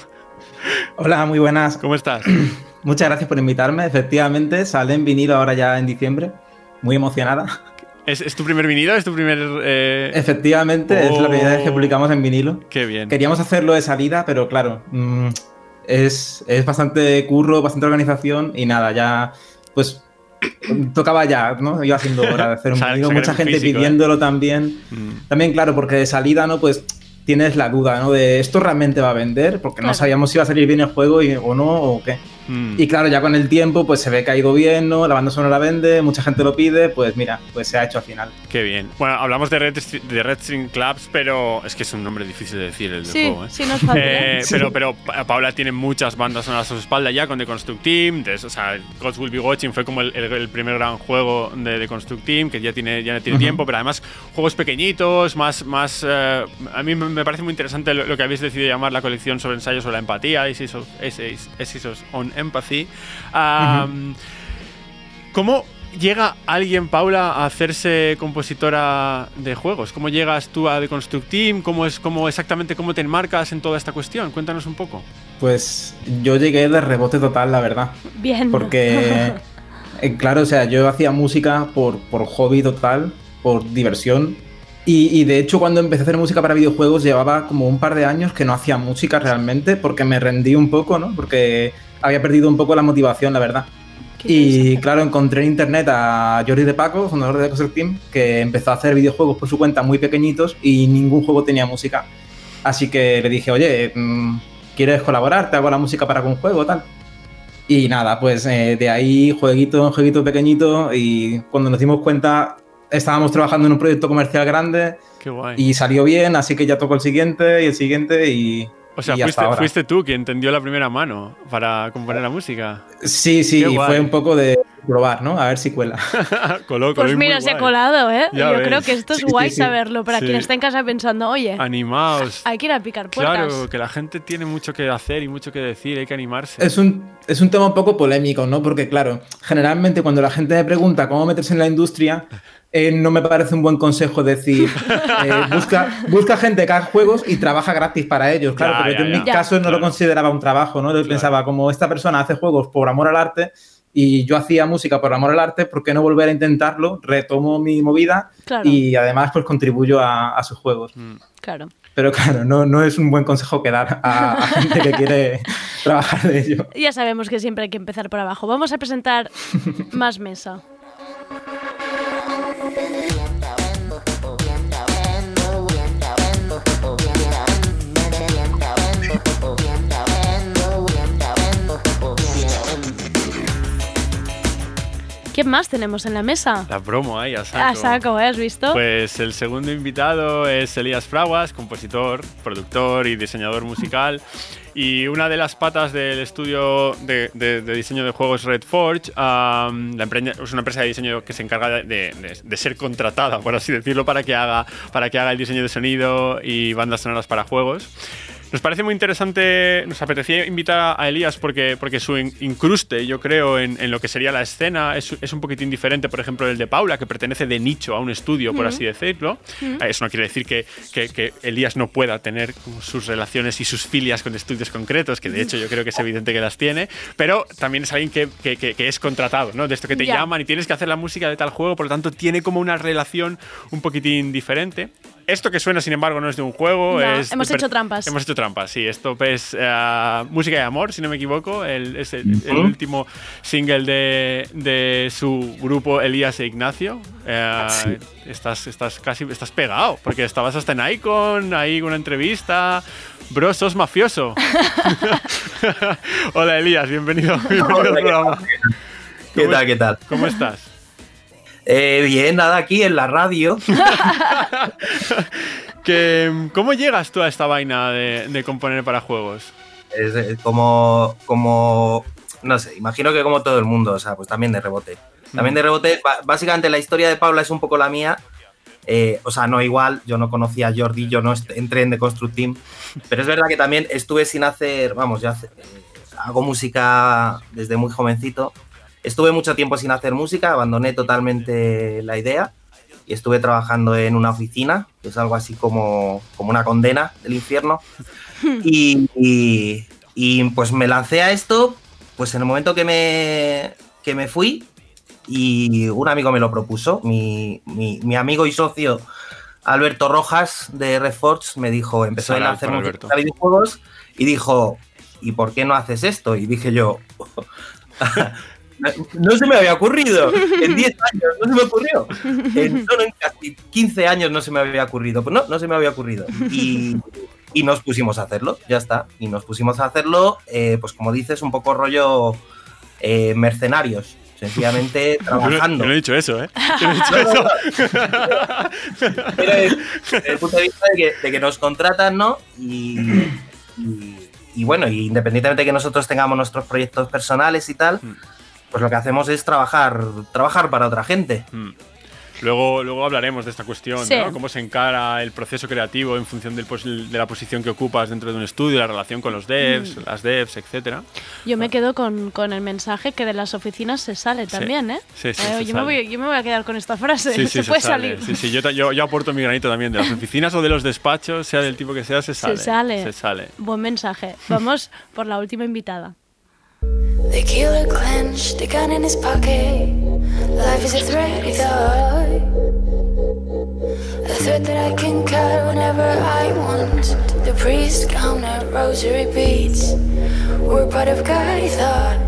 Speaker 9: Hola, muy buenas.
Speaker 8: ¿Cómo estás?
Speaker 9: Muchas gracias por invitarme. Efectivamente, sale en vinilo ahora ya en diciembre. Muy emocionada.
Speaker 8: ¿Es, es tu primer vinilo? ¿Es tu primer...? eh,
Speaker 9: Efectivamente, es la primera vez que
Speaker 8: Oh.
Speaker 9: publicamos en vinilo.
Speaker 8: Qué bien.
Speaker 9: Queríamos hacerlo de salida, pero claro, mm, es, es bastante curro, bastante organización y nada, ya pues tocaba ya, ¿no? Iba haciendo hora de hacer un mucha
Speaker 8: en
Speaker 9: gente
Speaker 8: físico, ¿eh?
Speaker 9: pidiéndolo también.
Speaker 8: Mm.
Speaker 9: También, claro, porque de salida, ¿no? Pues tienes la duda, ¿no? De esto realmente va a vender, porque
Speaker 2: Claro.
Speaker 9: no sabíamos si iba a salir bien el juego y- o no, o qué.
Speaker 8: Mm.
Speaker 9: Y claro, ya con el tiempo, pues se ve que ha ido bien, ¿no? La banda sonora vende, mucha gente lo pide, pues mira, pues se ha hecho al final.
Speaker 8: Qué bien. Bueno, hablamos de Red, de Red String Clubs, pero es que es un nombre difícil de decir el del
Speaker 2: Sí,
Speaker 8: juego, ¿eh?
Speaker 2: sí, no es fácil. ¿eh?
Speaker 8: Eh, pero, pero Pa- Paula tiene muchas bandas sonoras a su espalda ya con The Construct Team. de- o sea, Gods Will Be Watching fue como el, el- el primer gran juego de The Construct Team, que ya tiene, ya tiene tiempo, pero además juegos pequeñitos, más. más eh, a mí me parece muy interesante lo, lo que habéis decidido llamar la colección sobre ensayos sobre la empatía, Essays on Empathy. Um, ¿Cómo llega alguien, Paula, a hacerse compositora de juegos? ¿Cómo llegas tú a The Construct Team? ¿Cómo es, cómo exactamente cómo te enmarcas en toda esta cuestión? Cuéntanos un poco.
Speaker 9: Pues yo llegué de rebote total, la verdad.
Speaker 2: Bien.
Speaker 9: Porque, eh, claro, o sea, yo hacía música por, por hobby total, por diversión. Y, y de hecho, cuando empecé a hacer música para videojuegos, llevaba como un par de años que no hacía música realmente, porque me rendí un poco, ¿no? Porque había perdido un poco la motivación, la verdad. Y claro, encontré en internet a Jordi de Paco, fundador de Construct Team, que empezó a hacer videojuegos por su cuenta muy pequeñitos y ningún juego tenía música. Así que le dije, oye, mm, ¿quieres colaborar? Te hago la música para algún juego, tal. Y nada, pues eh, de ahí jueguito en jueguito pequeñito y cuando nos dimos cuenta estábamos trabajando en un proyecto comercial grande
Speaker 8: Qué guay.
Speaker 9: y salió bien, así que ya tocó el siguiente y el siguiente y...
Speaker 8: o sea,
Speaker 9: y
Speaker 8: fuiste, tú quien tendió la primera mano para componer la música.
Speaker 9: Sí, sí, y fue un poco de probar, ¿no? A ver si cuela.
Speaker 8: coló
Speaker 2: Pues mira, se ha colado, ¿eh?
Speaker 8: Ya
Speaker 2: Yo
Speaker 8: ves.
Speaker 2: creo que esto es
Speaker 9: Sí,
Speaker 2: guay
Speaker 9: sí, sí.
Speaker 2: saberlo para
Speaker 8: Sí.
Speaker 2: quien está en casa pensando, oye,
Speaker 8: Animaos.
Speaker 2: hay que ir a picar puertas.
Speaker 8: Claro, que la gente tiene mucho que hacer y mucho que decir, hay que animarse.
Speaker 9: Es un, es un tema un poco polémico, ¿no? Porque, claro, generalmente cuando la gente me pregunta cómo meterse en la industria, eh, no me parece un buen consejo decir, eh, busca, busca gente que haga juegos y trabaja gratis para ellos. Claro,
Speaker 8: Ya,
Speaker 9: pero
Speaker 8: ya,
Speaker 9: yo en
Speaker 8: ya.
Speaker 9: mi
Speaker 2: Ya.
Speaker 9: caso no
Speaker 8: Claro.
Speaker 9: lo consideraba un trabajo, ¿no? Yo pensaba, como esta persona hace juegos por amor al arte y yo hacía música por amor al arte, ¿por qué no volver a intentarlo? Retomo mi movida
Speaker 2: Claro.
Speaker 9: y además pues contribuyo a, a sus juegos.
Speaker 8: Mm.
Speaker 2: Claro.
Speaker 9: Pero claro, no, no es un buen consejo que dar a, a gente que quiere trabajar de ello.
Speaker 2: Ya sabemos que siempre hay que empezar por abajo. Vamos a presentar más mesa. happening. ¿Quién más tenemos en la mesa?
Speaker 8: La promo ahí, a saco.
Speaker 2: A saco, ¿eh? ¿Has visto?
Speaker 8: Pues el segundo invitado es Elías Fraguas, compositor, productor y diseñador musical. Y una de las patas del estudio de, de- de diseño de juegos Red Forge, am, la empresa- es una empresa de diseño que se encarga de, de- de ser contratada, por así decirlo, para que, haga, para que haga el diseño de sonido y bandas sonoras para juegos. Nos parece muy interesante, nos apetecía invitar a Elías porque, porque su in- incruste, yo creo, en, en lo que sería la escena es, es un poquitín diferente, por ejemplo, del de Paula, que pertenece de nicho a un estudio, por así decirlo. Eh, Eso no quiere decir que, que- que Elías no pueda tener sus relaciones y sus filias con estudios concretos, que de hecho yo creo que es evidente que las tiene, pero también es alguien que, que- es contratado, ¿no? De esto que te
Speaker 2: Ya.
Speaker 8: llaman y tienes que hacer la música de tal juego, por lo tanto tiene como una relación un poquitín diferente. Esto que suena, sin embargo, no es de un juego.
Speaker 2: No,
Speaker 8: es
Speaker 2: hemos hecho trampas.
Speaker 8: Hemos hecho trampas, sí. Esto es eh, Música de Amor, si no me equivoco. El- es el, el último single de, de su grupo Elías e Ignacio. Eh, estás, estás casi estás pegado, porque estabas hasta en Icon, ahí con una entrevista. Bro, sos mafioso. Hola Elías, bienvenido, bienvenido al programa.
Speaker 10: ¿Qué tal, qué tal?
Speaker 8: ¿Cómo estás?
Speaker 10: Eh, bien, nada, aquí en la radio.
Speaker 8: Que, ¿Cómo llegas tú a esta vaina de, de componer para juegos?
Speaker 10: Es eh, como, como, no sé, imagino que como todo el mundo, o sea, pues también de rebote. También de rebote, básicamente la historia de Paula es un poco la mía. Eh, o sea, no igual, yo no conocía a Jordi, yo no entré en The Construct Team, pero es verdad que también estuve sin hacer, vamos, yo hace- eh, hago música desde muy jovencito. Estuve mucho tiempo sin hacer música, abandoné totalmente la idea y estuve trabajando en una oficina, que es algo así como, como una condena del infierno. Y, y- y, pues me lancé a esto, pues en el momento que me, que me fui y un amigo me lo propuso, mi, mi- mi amigo y socio Alberto Rojas de Reforge me dijo, empezó a hacer música videojuegos y dijo, ¿y por qué no haces esto? Y dije yo, no se me había ocurrido, en 10 años no se me ocurrió, en, solo en casi 15 años no se me había ocurrido, pues no, no se me había ocurrido. Y, Y nos pusimos a hacerlo, ya está. Y nos pusimos a hacerlo, eh, pues como dices, un poco rollo eh, mercenarios. Sencillamente trabajando.
Speaker 8: yo no he dicho eso, ¿eh? Yo no he dicho
Speaker 10: No, no,
Speaker 8: eso.
Speaker 10: Pero desde el punto de vista de que, de que nos contratan, ¿no? Y, y- y bueno, y independientemente de que nosotros tengamos nuestros proyectos personales y tal, pues lo que hacemos es trabajar, trabajar para otra gente.
Speaker 8: Mm. Luego, luego hablaremos de esta cuestión,
Speaker 2: Sí.
Speaker 8: ¿no? Cómo se encara el proceso creativo en función del pos- de la posición que ocupas dentro de un estudio, la relación con los devs,
Speaker 2: Mm.
Speaker 8: las devs, etcétera.
Speaker 2: Yo me quedo con, con el mensaje que de las oficinas se sale también, ¿eh?
Speaker 8: Sí, sí,
Speaker 2: Eh,
Speaker 8: se
Speaker 2: yo, me voy, yo me voy a quedar con esta frase.
Speaker 8: Sí, sí,
Speaker 2: se
Speaker 8: se
Speaker 2: puede
Speaker 8: sale.
Speaker 2: salir.
Speaker 8: Sí, sí, yo, yo, yo aporto mi granito también. De las oficinas o de los despachos, sea del tipo que sea, se sale.
Speaker 2: Se sale.
Speaker 8: Se sale.
Speaker 2: Buen mensaje. Vamos por la última invitada.
Speaker 1: The killer clenched the gun in his pocket. Life is a threat, he thought. A threat that I can cut whenever I want. The priest counter rosary beads. We're part of God, he thought.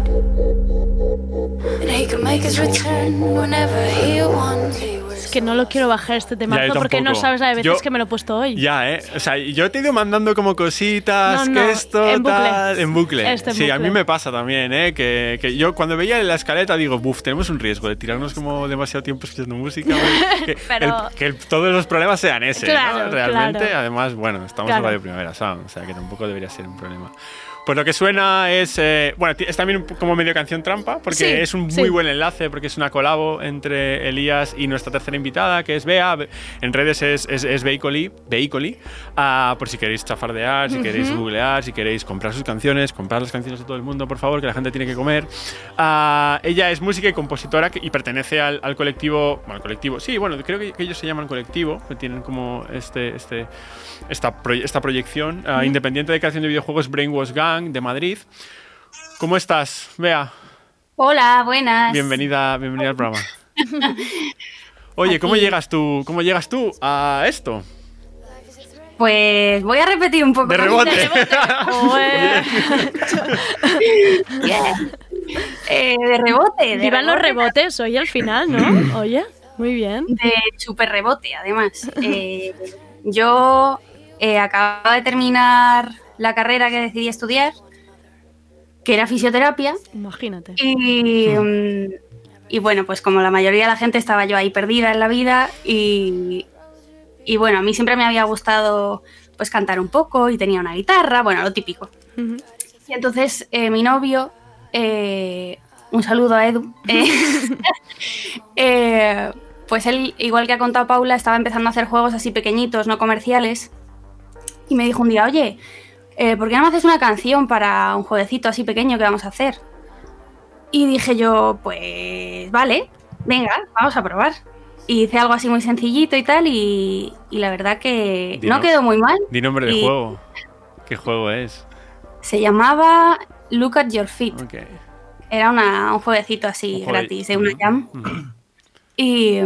Speaker 1: And he can make his return whenever he wants.
Speaker 2: Es que no lo quiero bajar este temazo
Speaker 8: yo
Speaker 2: porque no sabes la de veces
Speaker 8: Yo-
Speaker 2: que me lo he puesto hoy.
Speaker 8: Ya, ¿eh? O sea, yo te he ido mandando como cositas,
Speaker 2: No, no,
Speaker 8: que esto,
Speaker 2: en bucle.
Speaker 8: tal, en bucle.
Speaker 2: Este en
Speaker 8: sí, a
Speaker 2: bucle.
Speaker 8: mí me pasa también, ¿eh? Que, que yo cuando veía la escaleta digo, buf, tenemos un riesgo de tirarnos como demasiado tiempo escuchando música. que,
Speaker 2: Pero-
Speaker 8: el- que el- todos los problemas sean ese,
Speaker 2: Claro.
Speaker 8: Realmente,
Speaker 2: claro.
Speaker 8: además, bueno, estamos en Radio Primavera Sound, o sea que tampoco debería ser un problema. Pues lo que suena es, eh, bueno, es también como medio canción trampa, porque
Speaker 2: Sí,
Speaker 8: es un
Speaker 2: sí.
Speaker 8: muy buen enlace, porque es una colabo entre Elías y nuestra tercera invitada, que es Bea. Be- En redes es, es, es Veicoli, Veicoli ah, por si queréis chafardear, si queréis
Speaker 2: Ujú.
Speaker 8: googlear, si queréis comprar sus canciones, comprar las canciones de todo el mundo, por favor, que la gente tiene que comer. Ah, ella es música y compositora y pertenece al, al colectivo, bueno, al colectivo, sí, bueno, creo que, que ellos se llaman colectivo, que tienen como este, este, esta, proye- esta proyección ah,
Speaker 2: Ujú.
Speaker 8: independiente de creación de videojuegos Brainwash Gang de Madrid. ¿Cómo estás, Bea?
Speaker 11: Hola, buenas.
Speaker 8: Bienvenida, bienvenida al programa. Oye, ¿cómo llegas tú, cómo llegas tú a esto?
Speaker 11: Pues voy a repetir un poco.
Speaker 8: De rebote.
Speaker 11: Yeah. Eh, de rebote. De
Speaker 2: Vivan los
Speaker 11: rebote.
Speaker 2: rebotes hoy al final, ¿no? Oye, muy bien.
Speaker 11: De super rebote, además. Eh, yo eh, acababa de terminar la carrera que decidí estudiar, que era fisioterapia.
Speaker 2: Imagínate.
Speaker 11: Y, mm, y bueno, pues como la mayoría de la gente estaba yo ahí perdida en la vida y, y bueno, a mí siempre me había gustado pues cantar un poco y tenía una guitarra, bueno, lo típico. Y entonces eh, mi novio, eh, un saludo a Edu, eh, eh, pues él, igual que ha contado Paula, estaba empezando a hacer juegos así pequeñitos, no comerciales. Y me dijo un día, oye, eh, ¿por qué no me haces una canción para un jueguecito así pequeño que vamos a hacer? Y dije yo, pues vale, venga, vamos a probar. Y hice algo así muy sencillito y tal, y, y la verdad que
Speaker 8: Di
Speaker 11: no quedó muy mal.
Speaker 8: Di nombre de juego. ¿Qué juego es?
Speaker 11: Se llamaba Look at Your Feet. Era una- un jueguecito así
Speaker 8: Un
Speaker 11: gratis de una jam. Y,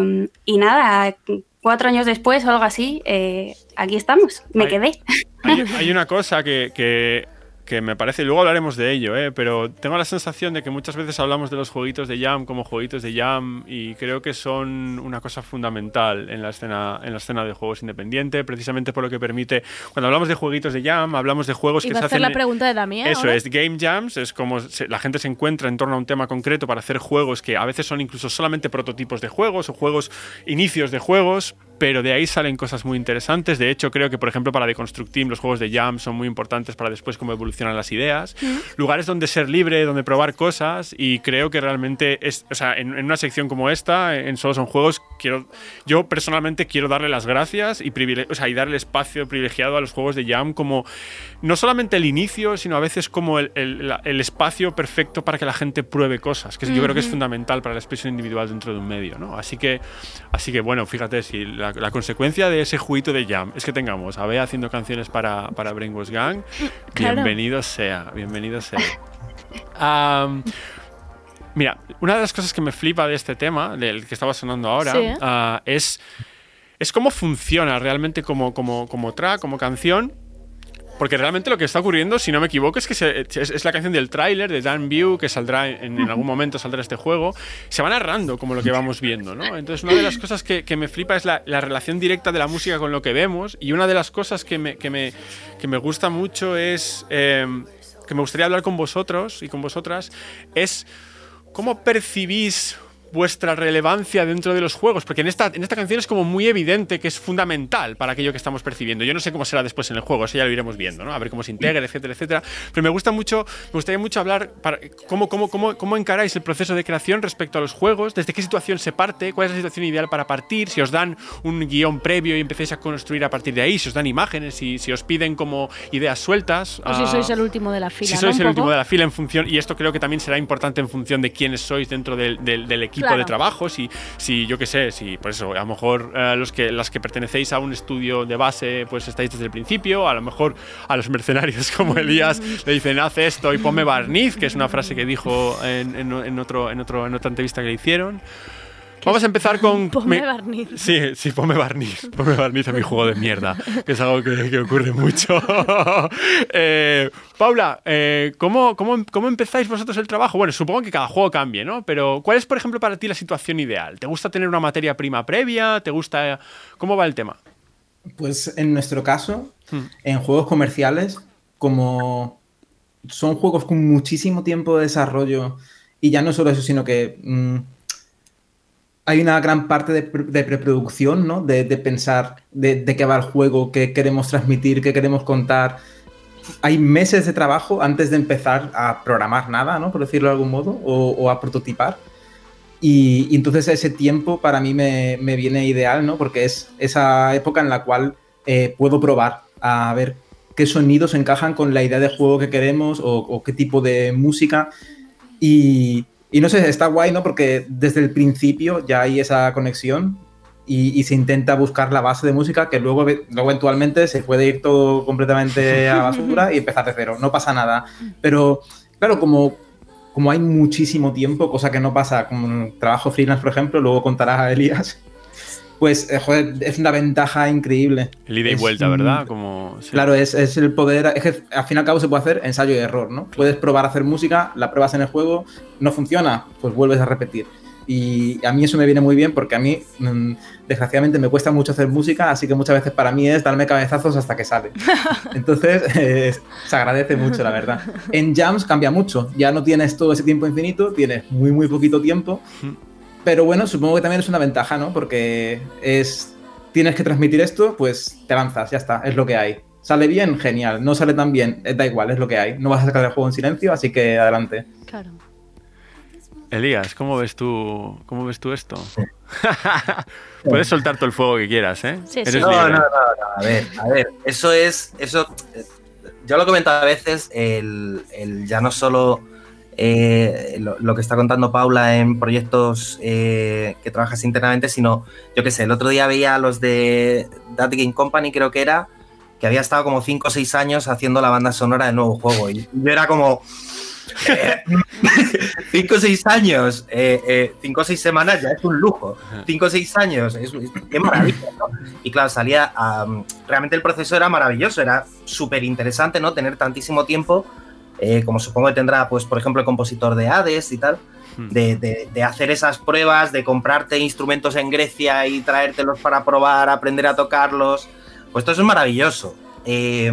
Speaker 11: y nada, cuatro años después o algo así, eh, aquí estamos. Me quedé.
Speaker 8: Hay, hay una cosa que, que- que me parece, luego hablaremos de ello, ¿eh? pero tengo la sensación de que muchas veces hablamos de los jueguitos de Jam como jueguitos de Jam y creo que son una cosa fundamental en la escena, en la escena de juegos independiente, precisamente por lo que permite, cuando hablamos de jueguitos de Jam, hablamos de juegos que se
Speaker 2: hacer
Speaker 8: hacen...
Speaker 2: la pregunta de Damián.
Speaker 8: Eso
Speaker 2: ahora.
Speaker 8: es, Game Jams es como se- la gente se encuentra en torno a un tema concreto para hacer juegos que a veces son incluso solamente prototipos de juegos o juegos inicios de juegos, pero de ahí salen cosas muy interesantes. De hecho, creo que, por ejemplo, para Deconstruct Team los juegos de Jam son muy importantes para después las ideas. Lugares donde ser libre, donde probar cosas y creo que realmente, es, o sea, en, en una sección como esta, en Solo son juegos, quiero, yo personalmente quiero darle las gracias y, o sea, y darle espacio privilegiado a los juegos de Jam como no solamente el inicio, sino a veces como el, el- el espacio perfecto para que la gente pruebe cosas, que yo creo que es fundamental para la expresión individual dentro de un medio, ¿no? Así que, así que bueno, fíjate, si la, la consecuencia de ese juguito de Jam es que tengamos a Bea haciendo canciones para, para Brainwash Gang,
Speaker 2: Claro.
Speaker 8: bienvenido sea, bienvenido sea. Mira, una de las cosas que me flipa de este tema, del que estaba sonando ahora,
Speaker 2: Sí.
Speaker 8: ah, es, es cómo funciona realmente como, como, como track, como canción. Porque realmente lo que está ocurriendo, si no me equivoco, es que se- es, es la canción del tráiler de Dan View, que saldrá en, en algún momento, saldrá este juego. Se va narrando como lo que vamos viendo, ¿no? Entonces, una de las cosas que, que me flipa es la, la relación directa de la música con lo que vemos. Y una de las cosas que me, que me, que me gusta mucho es. eh, que me gustaría hablar con vosotros y con vosotras, es cómo percibís vuestra relevancia dentro de los juegos, porque en esta, en esta canción es como muy evidente que es fundamental para aquello que estamos percibiendo. Yo no sé cómo será después en el juego, eso ya lo iremos viendo, ¿no? A ver cómo se integra, etcétera, etcétera. Pero me gusta mucho, me gustaría mucho hablar para cómo, cómo, cómo, cómo encaráis el proceso de creación respecto a los juegos, desde qué situación se parte, cuál es la situación ideal para partir, si os dan un guion previo y empecéis a construir a partir de ahí, si os dan imágenes, si, si os piden como ideas sueltas.
Speaker 2: O si
Speaker 8: ah,
Speaker 2: sois el último de la fila.
Speaker 8: si sois el último de la fila en función, y esto creo que también será importante en función de quiénes sois dentro del, del- del equipo
Speaker 2: Claro.
Speaker 8: de trabajo, si, si yo qué sé, si por eso, a lo mejor eh, los que, las que pertenecéis a un estudio de base, pues estáis desde el principio, a lo mejor a los mercenarios como Elías le dicen, haz esto y ponme barniz, que es una frase que dijo en, en- en otro, en, otro, en otra entrevista que le hicieron. Vamos a empezar con...
Speaker 2: Ponme
Speaker 8: me-
Speaker 2: barniz.
Speaker 8: Sí, sí, ponme barniz. Ponme barniz a mi juego de mierda, que es algo que, que ocurre mucho. Eh, Paula, eh, ¿cómo, cómo, cómo empezáis vosotros el trabajo? Bueno, supongo que cada juego cambie, ¿no? Pero ¿cuál es, por ejemplo, para ti la situación ideal? ¿Te gusta tener una materia prima previa? ¿Te gusta...? ¿Cómo va el tema?
Speaker 9: Pues en nuestro caso,
Speaker 8: Hmm.
Speaker 9: en juegos comerciales, como son juegos con muchísimo tiempo de desarrollo, y ya no solo eso, sino que mm, hay una gran parte de, pre- de preproducción, ¿no? De, pensar de, de qué va el juego, qué queremos transmitir, qué queremos contar. Hay meses de trabajo antes de empezar a programar nada, ¿no? Por decirlo de algún modo, o, a prototipar. Y, y entonces ese tiempo para mí me, me viene ideal, ¿no? Porque es esa época en la cual eh, puedo probar a ver qué sonidos encajan con la idea de juego que queremos o, o qué tipo de música. Y, y no sé, está guay, ¿no? Porque desde el principio ya hay esa conexión y, y se intenta buscar la base de música que luego, luego eventualmente se puede ir todo completamente a basura y empezar de cero. No pasa nada. Pero claro, como, como hay muchísimo tiempo, cosa que no pasa con trabajo freelance, por ejemplo, luego contarás a Elías, pues eh, joder, es una ventaja increíble.
Speaker 8: El ida y
Speaker 9: Es,
Speaker 8: vuelta,
Speaker 9: mm,
Speaker 8: ¿verdad? Como, sí.
Speaker 9: Claro, es, es el poder. Es que al fin y al cabo se puede hacer ensayo y error, ¿no? Puedes probar a hacer música, la pruebas en el juego, no funciona, pues vuelves a repetir. Y a mí eso me viene muy bien porque a mí, mm, desgraciadamente, me cuesta mucho hacer música, así que muchas veces para mí es darme cabezazos hasta que sale. Entonces, eh, se agradece mucho, la verdad. En Jams cambia mucho, ya no tienes todo ese tiempo infinito, tienes muy, muy poquito tiempo. Pero bueno, supongo que también es una ventaja, ¿no? Porque es. Tienes que transmitir esto, pues te lanzas, ya está, es lo que hay. Sale bien, genial. No sale tan bien, eh, da igual, es lo que hay. No vas a sacar el juego en silencio, así que adelante.
Speaker 2: Claro.
Speaker 8: Elías, ¿cómo ves tú, cómo ves tú esto? Puedes soltar todo el fuego que quieras, ¿eh?
Speaker 2: Sí, sí.
Speaker 10: No, no, no, no, a ver, a ver, eso es, eso, yo lo he comentado a veces, el, el ya no solo eh, lo, lo que está contando Paula en proyectos eh, que trabajas internamente, sino, yo qué sé, el otro día veía a los de That Game Company, creo que era, que había estado como 5 o 6 años haciendo la banda sonora del nuevo juego, y yo era como... 5 o 6 años, 5 o 6 semanas ya es un lujo. 5 o 6 años, es, es- qué maravilla, ¿no? Y claro, salía. am, realmente el proceso era maravilloso, era súper interesante, ¿no? Tener tantísimo tiempo, eh, como supongo que tendrá, pues, por ejemplo, el compositor de Hades y tal,
Speaker 8: Hmm.
Speaker 10: de, de- de hacer esas pruebas, de comprarte instrumentos en Grecia y traértelos para probar, aprender a tocarlos. Pues todo eso es maravilloso. Eh,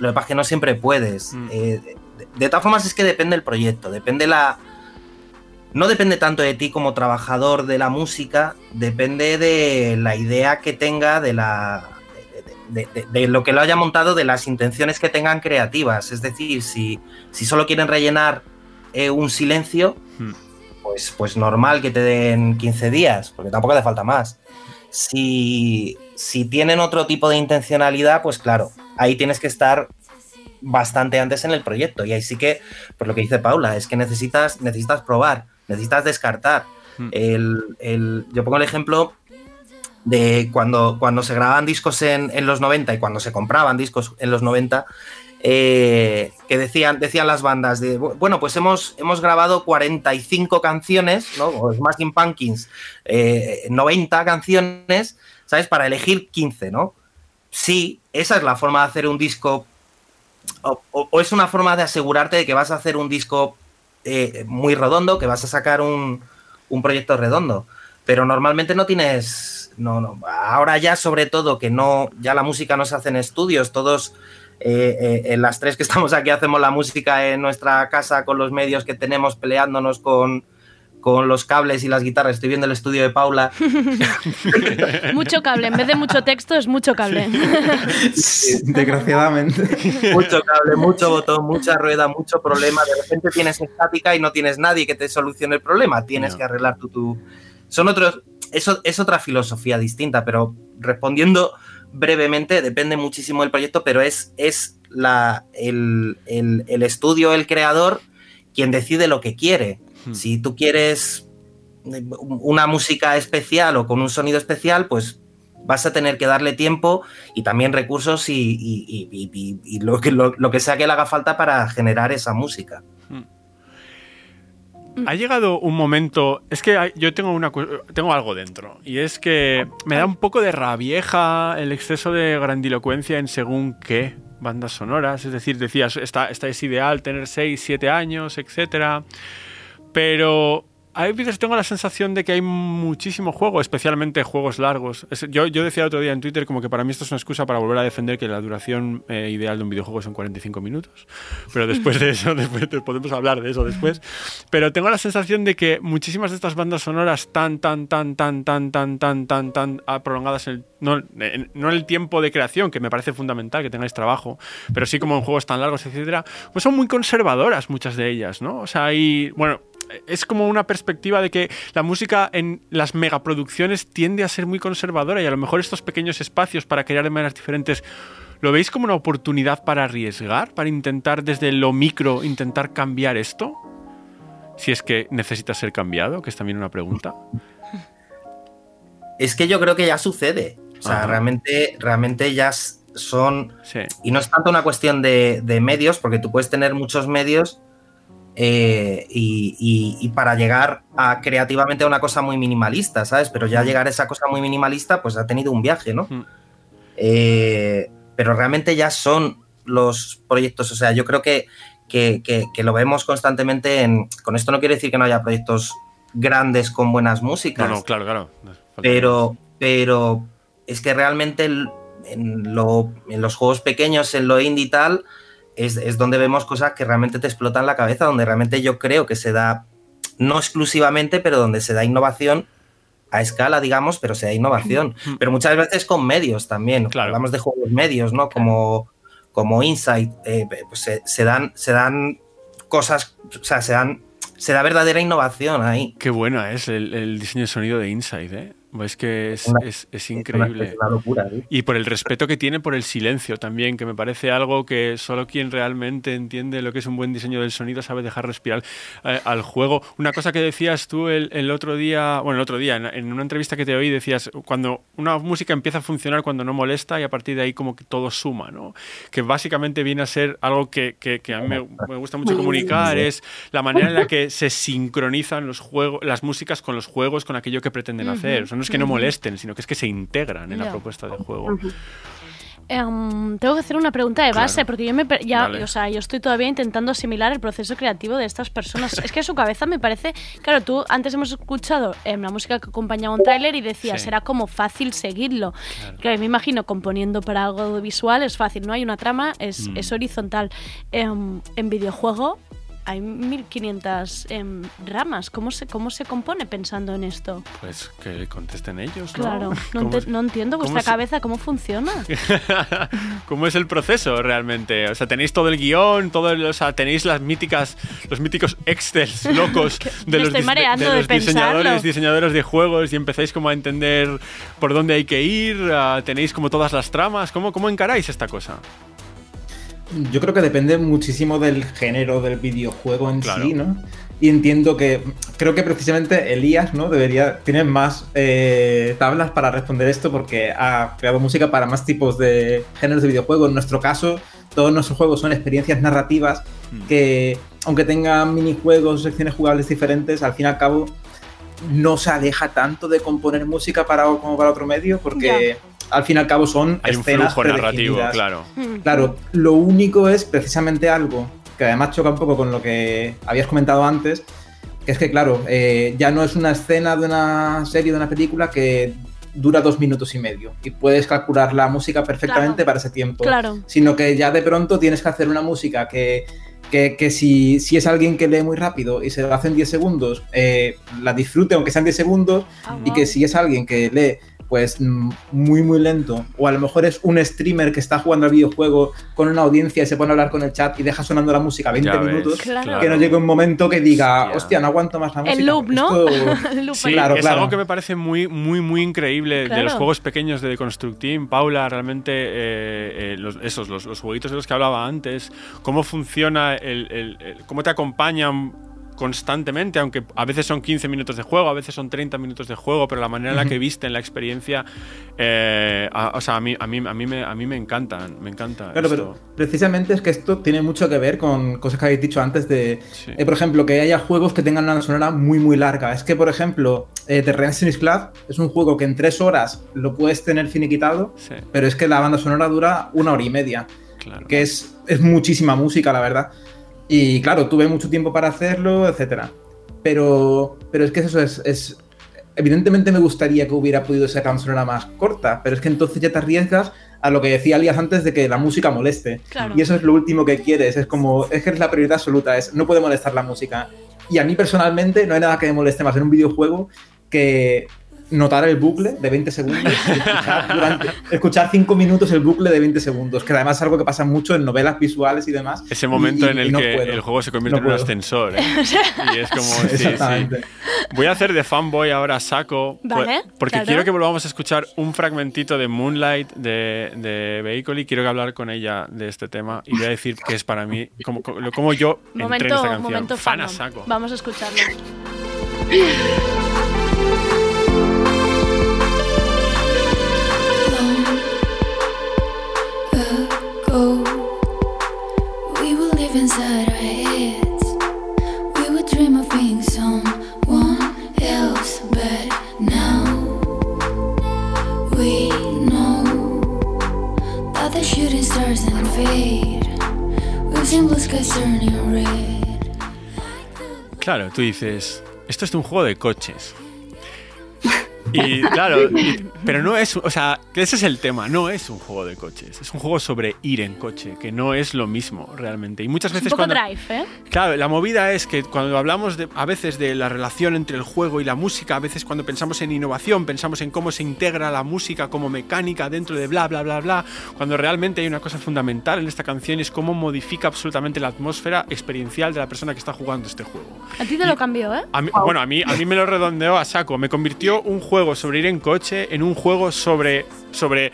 Speaker 10: lo que pasa es que no siempre puedes.
Speaker 8: Mm.
Speaker 10: Eh, de, de todas formas, es que depende el proyecto, depende la. No depende tanto de ti como trabajador de la música, depende de la idea que tenga, de la. De, de- de lo que lo haya montado, de las intenciones que tengan creativas. Es decir, si, si solo quieren rellenar eh, un silencio,
Speaker 8: Hmm.
Speaker 10: pues, pues normal que te den 15 días, porque tampoco hace falta más. Si, si tienen otro tipo de intencionalidad, pues claro, ahí tienes que estar bastante antes en el proyecto. Y ahí sí que, pues lo que dice Paula, es que necesitas, necesitas probar, necesitas descartar.
Speaker 8: Hmm.
Speaker 10: El, el- yo pongo el ejemplo de cuando, cuando se grababan discos en, en los 90 y cuando se compraban discos en los 90, eh, que decían, decían las bandas de, "Bu- bueno, pues hemos, hemos grabado 45 canciones, ¿no? O Smashing Pumpkins, eh, 90 canciones, ¿sabes? Para elegir 15, ¿no? Sí, esa es la forma de hacer un disco o es una forma de asegurarte de que vas a hacer un disco eh, muy redondo, que vas a sacar un, un proyecto redondo. Pero normalmente no tienes. No, no. Ahora ya, sobre todo, que no. Ya la música no se hace en estudios, todos. eh, eh, en las tres que estamos aquí hacemos la música en nuestra casa con los medios que tenemos peleándonos con, con los cables y las guitarras. Estoy viendo el estudio de Paula.
Speaker 2: Mucho cable, en vez de mucho texto es mucho cable.
Speaker 9: Desgraciadamente.
Speaker 10: mucho cable, mucho botón, mucha rueda, mucho problema. De repente tienes estática y no tienes nadie que te solucione el problema. Tienes
Speaker 8: No.
Speaker 10: que arreglar tú tu. Son otros. Eso es otra filosofía distinta, pero respondiendo brevemente, depende muchísimo del proyecto, pero es, es la, el, el- el estudio, el creador, quien decide lo que quiere.
Speaker 8: Hmm.
Speaker 10: Si tú quieres una música especial o con un sonido especial, pues vas a tener que darle tiempo y también recursos y, y- lo, que, lo, lo que sea que le haga falta para generar esa música.
Speaker 8: Ha llegado un momento. Es que yo tengo, una, tengo algo dentro. Y es que me da un poco de rabieja el exceso de grandilocuencia en según qué bandas sonoras. Es decir, decías, esta, esta es ideal tener 6, 7 años, etcétera. Pero hay veces tengo la sensación de que hay muchísimo juego, especialmente juegos largos. Yo, yo decía otro día en Twitter como que para mí esto es una excusa para volver a defender que la duración eh, ideal de un videojuego son 45 minutos. Pero después de eso, después de- podemos hablar de eso después. Pero tengo la sensación de que muchísimas de estas bandas sonoras tan, tan, tan, tan, tan, tan, tan, tan, tan ah, prolongadas, en- no, en, no en el tiempo de creación, que me parece fundamental que tengáis trabajo, pero sí como en juegos tan largos, etcétera, pues son muy conservadoras muchas de ellas, ¿no? O sea, hay, bueno, es como una perspectiva de que la música en las megaproducciones tiende a ser muy conservadora y a lo mejor estos pequeños espacios para crear de maneras diferentes ¿Lo veis como una oportunidad para arriesgar, para intentar desde lo micro intentar cambiar esto? Si es que necesita ser cambiado, que es también una pregunta.
Speaker 10: Es que yo creo que ya sucede. O sea,
Speaker 8: Ajá.
Speaker 10: realmente, realmente ya son.
Speaker 8: Sí.
Speaker 10: Y no es tanto una cuestión de, de medios, porque tú puedes tener muchos medios eh, y, y- y para llegar a creativamente a una cosa muy minimalista, ¿sabes? Pero ya llegar a esa cosa muy minimalista, pues ha tenido un viaje, ¿no?
Speaker 8: Mm.
Speaker 10: Eh, pero realmente ya son los proyectos, o sea, yo creo que, que- que- que lo vemos constantemente en... Con esto no quiere decir que no haya proyectos grandes con buenas músicas.
Speaker 8: No, no, claro, claro.
Speaker 10: Pero, pero es que realmente en, lo- en los juegos pequeños, en lo indie y tal, es, es donde vemos cosas que realmente te explotan la cabeza, donde realmente yo creo que se da, no exclusivamente, pero donde se da innovación a escala, digamos, pero se da innovación. Pero muchas veces con medios también.
Speaker 8: Claro.
Speaker 10: Hablamos de juegos medios, ¿no? Como, como Insight, eh, pues se, se dan, se dan cosas, o sea, se dan, se da verdadera innovación ahí.
Speaker 8: Qué buena es el, el diseño de sonido de Inside, ¿eh? Es que es,
Speaker 10: Una-
Speaker 8: es- es
Speaker 10: Es una-
Speaker 8: increíble.
Speaker 10: es una locura, ¿eh?
Speaker 8: Y por el respeto que tiene por el silencio también, que me parece algo que solo quien realmente entiende lo que es un buen diseño del sonido sabe dejar respirar eh, al juego. Una cosa que decías tú el, el otro día, bueno, el otro día, en, en una entrevista que te oí, decías, cuando una música empieza a funcionar cuando no molesta y a partir de ahí como que todo suma, ¿no? Que básicamente viene a ser algo que, que- que a mí me, me gusta mucho comunicar, es la manera en la que se sincronizan los juegos, las músicas con los juegos, con aquello que pretenden hacer. O sea, no es que no molesten, sino que es que se integran en la propuesta de juego.
Speaker 2: Em, tengo que hacer una pregunta de base,
Speaker 8: Claro.
Speaker 2: porque yo me ya,
Speaker 8: Vale.
Speaker 2: o sea, yo estoy todavía intentando asimilar el proceso creativo de estas personas. es que su cabeza me parece, claro, tú antes hemos escuchado em, la música que acompañaba un tráiler y decías,
Speaker 8: Sí.
Speaker 2: era como fácil seguirlo. Claro, me imagino componiendo para algo visual es fácil, no hay una trama, es,
Speaker 8: Mm.
Speaker 2: es horizontal. Em, en videojuego hay 1500 em, ramas. ¿Cómo se, ¿Cómo se compone pensando en esto?
Speaker 8: Pues que contesten ellos, ¿no?
Speaker 2: Claro, no,
Speaker 8: ¿Cómo,
Speaker 2: ente- no entiendo vuestra
Speaker 8: se-
Speaker 2: cabeza, ¿cómo funciona?
Speaker 8: cómo es el proceso realmente? O sea, tenéis todo el guion, todo el- o sea, tenéis las míticas, los míticos excels locos de los, de los diseñadores, diseñadores de juegos y empezáis como a entender por dónde hay que ir, ah, tenéis como todas las tramas, ¿cómo, cómo encaráis esta cosa?
Speaker 9: Yo creo que depende muchísimo del género del videojuego en
Speaker 8: Claro.
Speaker 9: sí, ¿no? Y entiendo que creo que precisamente Elías, ¿no? Debería tiene más eh, tablas para responder esto porque ha creado música para más tipos de géneros de videojuegos. En nuestro caso, todos nuestros juegos son experiencias narrativas
Speaker 8: Mm.
Speaker 9: que, aunque tengan minijuegos, secciones jugables diferentes, al fin y al cabo no se aleja tanto de componer música para como para otro medio porque al fin y al cabo son
Speaker 8: Hay un
Speaker 9: escenas
Speaker 8: flujo narrativo, claro.
Speaker 9: Claro, lo único es precisamente algo que además choca un poco con lo que habías comentado antes, que es que, claro, eh, ya no es una escena de una serie, de una película que dura dos minutos y medio y puedes calcular la música perfectamente
Speaker 2: Claro.
Speaker 9: para ese tiempo,
Speaker 2: Claro.
Speaker 9: sino que ya de pronto tienes que hacer una música que, que, que si, si es alguien que lee muy rápido y se lo hace en 10 segundos, eh, la disfrute aunque sean 10 segundos,
Speaker 2: Ah,
Speaker 9: y que si es alguien que lee pues mm, muy muy lento o a lo mejor es un streamer que está jugando al videojuego con una audiencia y se pone a hablar con el chat y deja sonando la música 20
Speaker 8: Ya ves,
Speaker 9: minutos
Speaker 2: Claro.
Speaker 9: que no llegue un momento que diga
Speaker 8: Hostia.
Speaker 9: hostia no aguanto más la música
Speaker 2: El loop, ¿no?
Speaker 9: Esto-
Speaker 2: El loop
Speaker 8: Sí,
Speaker 2: ahí.
Speaker 9: Claro,
Speaker 8: es
Speaker 9: claro.
Speaker 8: algo que me parece muy, muy, muy increíble de los juegos pequeños de Construct Team. Paula, realmente, eh, eh, los, esos, los, los jueguitos de los que hablaba antes, cómo funciona, el, el- el- cómo te acompañan constantemente, aunque a veces son 15 minutos de juego, a veces son 30 minutos de juego, pero la manera en la que visten la experiencia, eh, a- o sea, a mí, a mí, a mí, me, a mí me encantan, me encanta
Speaker 9: Claro,
Speaker 8: esto.
Speaker 9: pero precisamente es que esto tiene mucho que ver con cosas que habéis dicho antes de,
Speaker 8: Sí.
Speaker 9: eh, por ejemplo, que haya juegos que tengan una sonora muy, muy larga. Es que, por ejemplo, eh, The Renaissance Club es un juego que en tres horas lo puedes tener finiquitado,
Speaker 8: Sí,
Speaker 9: pero es que la banda sonora dura una hora y media,
Speaker 8: claro.
Speaker 9: que es, es muchísima música, la verdad. Y claro, tuve mucho tiempo para hacerlo, etcétera. Pero, pero es que eso es, es- Evidentemente me gustaría que hubiera podido ser sonora más corta, pero es que entonces ya te arriesgas a lo que decía Alias antes de que la música moleste.
Speaker 2: Claro.
Speaker 9: Y eso es lo último que quieres. Es como, es que es la prioridad absoluta, es no puede molestar la música. Y a mí personalmente no hay nada que me moleste más en un videojuego que notar el bucle de 20 segundos y escuchar, durante- escuchar 5 minutos el bucle de 20 segundos, que además es algo que pasa mucho en novelas visuales y demás.
Speaker 8: Ese momento
Speaker 9: Y- y-
Speaker 8: en el
Speaker 9: no
Speaker 8: que
Speaker 9: puedo.
Speaker 8: el juego se convierte
Speaker 9: No
Speaker 8: en un
Speaker 9: puedo.
Speaker 8: ascensor. ¿eh? y es como. sí, sí.
Speaker 9: Exactamente.
Speaker 8: Voy a hacer de fanboy ahora saco.
Speaker 2: Vale,
Speaker 8: pues- Porque
Speaker 2: claro.
Speaker 8: quiero que volvamos a escuchar un fragmentito de Moonlight de, de Vehicle y quiero que hablar con ella de este tema. Y voy a decir que es para mí, como, como, yo entré en
Speaker 2: Momento,
Speaker 8: esta canción.
Speaker 2: momento
Speaker 8: Fan a saco.
Speaker 2: Vamos a escucharlo.
Speaker 8: Claro, tú dices, esto es un juego de coches. Y claro, y- pero no es, o sea, ese es el tema, no es un juego de coches, es un juego sobre ir en coche, que no es lo mismo realmente. Y muchas
Speaker 2: Es un
Speaker 8: veces
Speaker 2: poco
Speaker 8: cuando
Speaker 2: drive, ¿eh?
Speaker 8: Claro, la movida es que cuando hablamos de, a veces de la relación entre el juego y la música, a veces cuando pensamos en innovación, pensamos en cómo se integra la música como mecánica dentro de bla, bla, bla, bla, cuando realmente hay una cosa fundamental en esta canción es cómo modifica absolutamente la atmósfera experiencial de la persona que está jugando este juego.
Speaker 2: A ti te lo cambió, ¿eh?
Speaker 8: A mí- Bueno, a mí, a mí me lo redondeó a saco. Me convirtió un juego sobre ir en coche en un juego sobre. sobre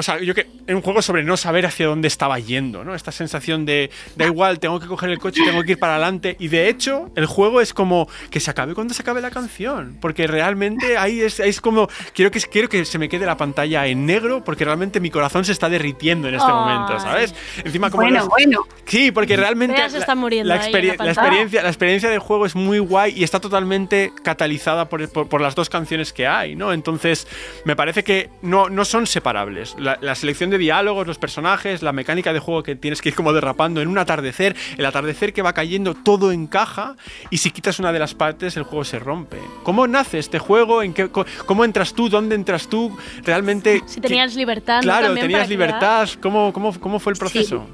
Speaker 8: o sea, yo que en un juego sobre no saber hacia dónde estaba yendo, ¿no? Esta sensación de da igual, tengo que coger el coche, tengo que ir para adelante. Y de hecho, el juego es como que se acabe cuando se acabe la canción. Porque realmente ahí es, es como. Quiero que, quiero que se me quede la pantalla en negro porque realmente mi corazón se está derritiendo en este momento, ¿sabes? Encima, como
Speaker 11: Bueno,
Speaker 8: los-
Speaker 11: bueno.
Speaker 8: Sí, porque realmente
Speaker 2: se está muriendo la
Speaker 8: la
Speaker 2: pantalla.
Speaker 8: experiencia, la experiencia del juego es muy guay y está totalmente catalizada por, por- por las dos canciones que hay, ¿no? Entonces, me parece que no, no son separables. La, la selección de diálogos, los personajes, la mecánica de juego que tienes que ir como derrapando en un atardecer, el atardecer que va cayendo, todo encaja y si quitas una de las partes, el juego se rompe. ¿Cómo nace este juego? ¿En qué, ¿Cómo entras tú? ¿Dónde entras tú? Realmente...
Speaker 2: Si tenías libertad.
Speaker 8: Claro,
Speaker 2: También
Speaker 8: tenías libertad. ¿Cómo, cómo, ¿Cómo fue el proceso?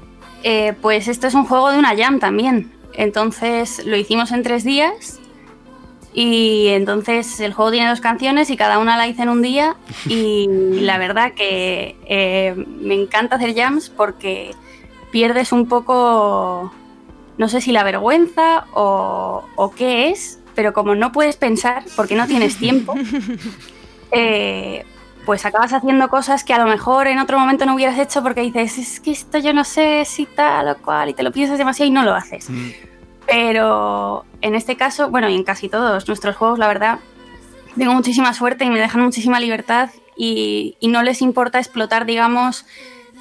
Speaker 11: Eh, pues esto es un juego de una jam también. Entonces lo hicimos en tres días. Y entonces el juego tiene dos canciones y cada una la hice en un día. Y la verdad que eh, me encanta hacer jams porque pierdes un poco, no sé si la vergüenza o, o qué es, pero como no puedes pensar porque no tienes tiempo, eh, pues acabas haciendo cosas que a lo mejor en otro momento no hubieras hecho porque dices, es que esto yo no sé si tal o cual, y te lo piensas demasiado y no lo haces.
Speaker 8: Mm.
Speaker 11: Pero en este caso, bueno, y en casi todos nuestros juegos, la verdad, tengo muchísima suerte y me dejan muchísima libertad y, y no les importa explotar, digamos,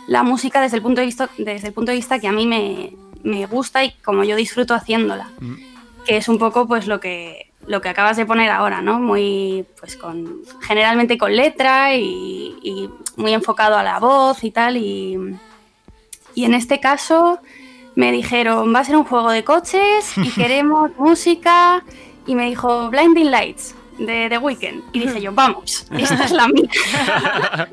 Speaker 11: la música desde el punto de vista, desde el punto de vista que a mí me, me gusta y como yo disfruto haciéndola.
Speaker 8: Mm.
Speaker 11: Que es un poco pues lo que, lo que acabas de poner ahora, ¿no? Muy, pues con, generalmente con letra y, y muy enfocado a la voz y tal. Y, y en este caso me dijeron, va a ser un juego de coches y queremos música. Y me dijo, Blinding Lights de The Weeknd. Y dije yo, vamos, esta es la mía.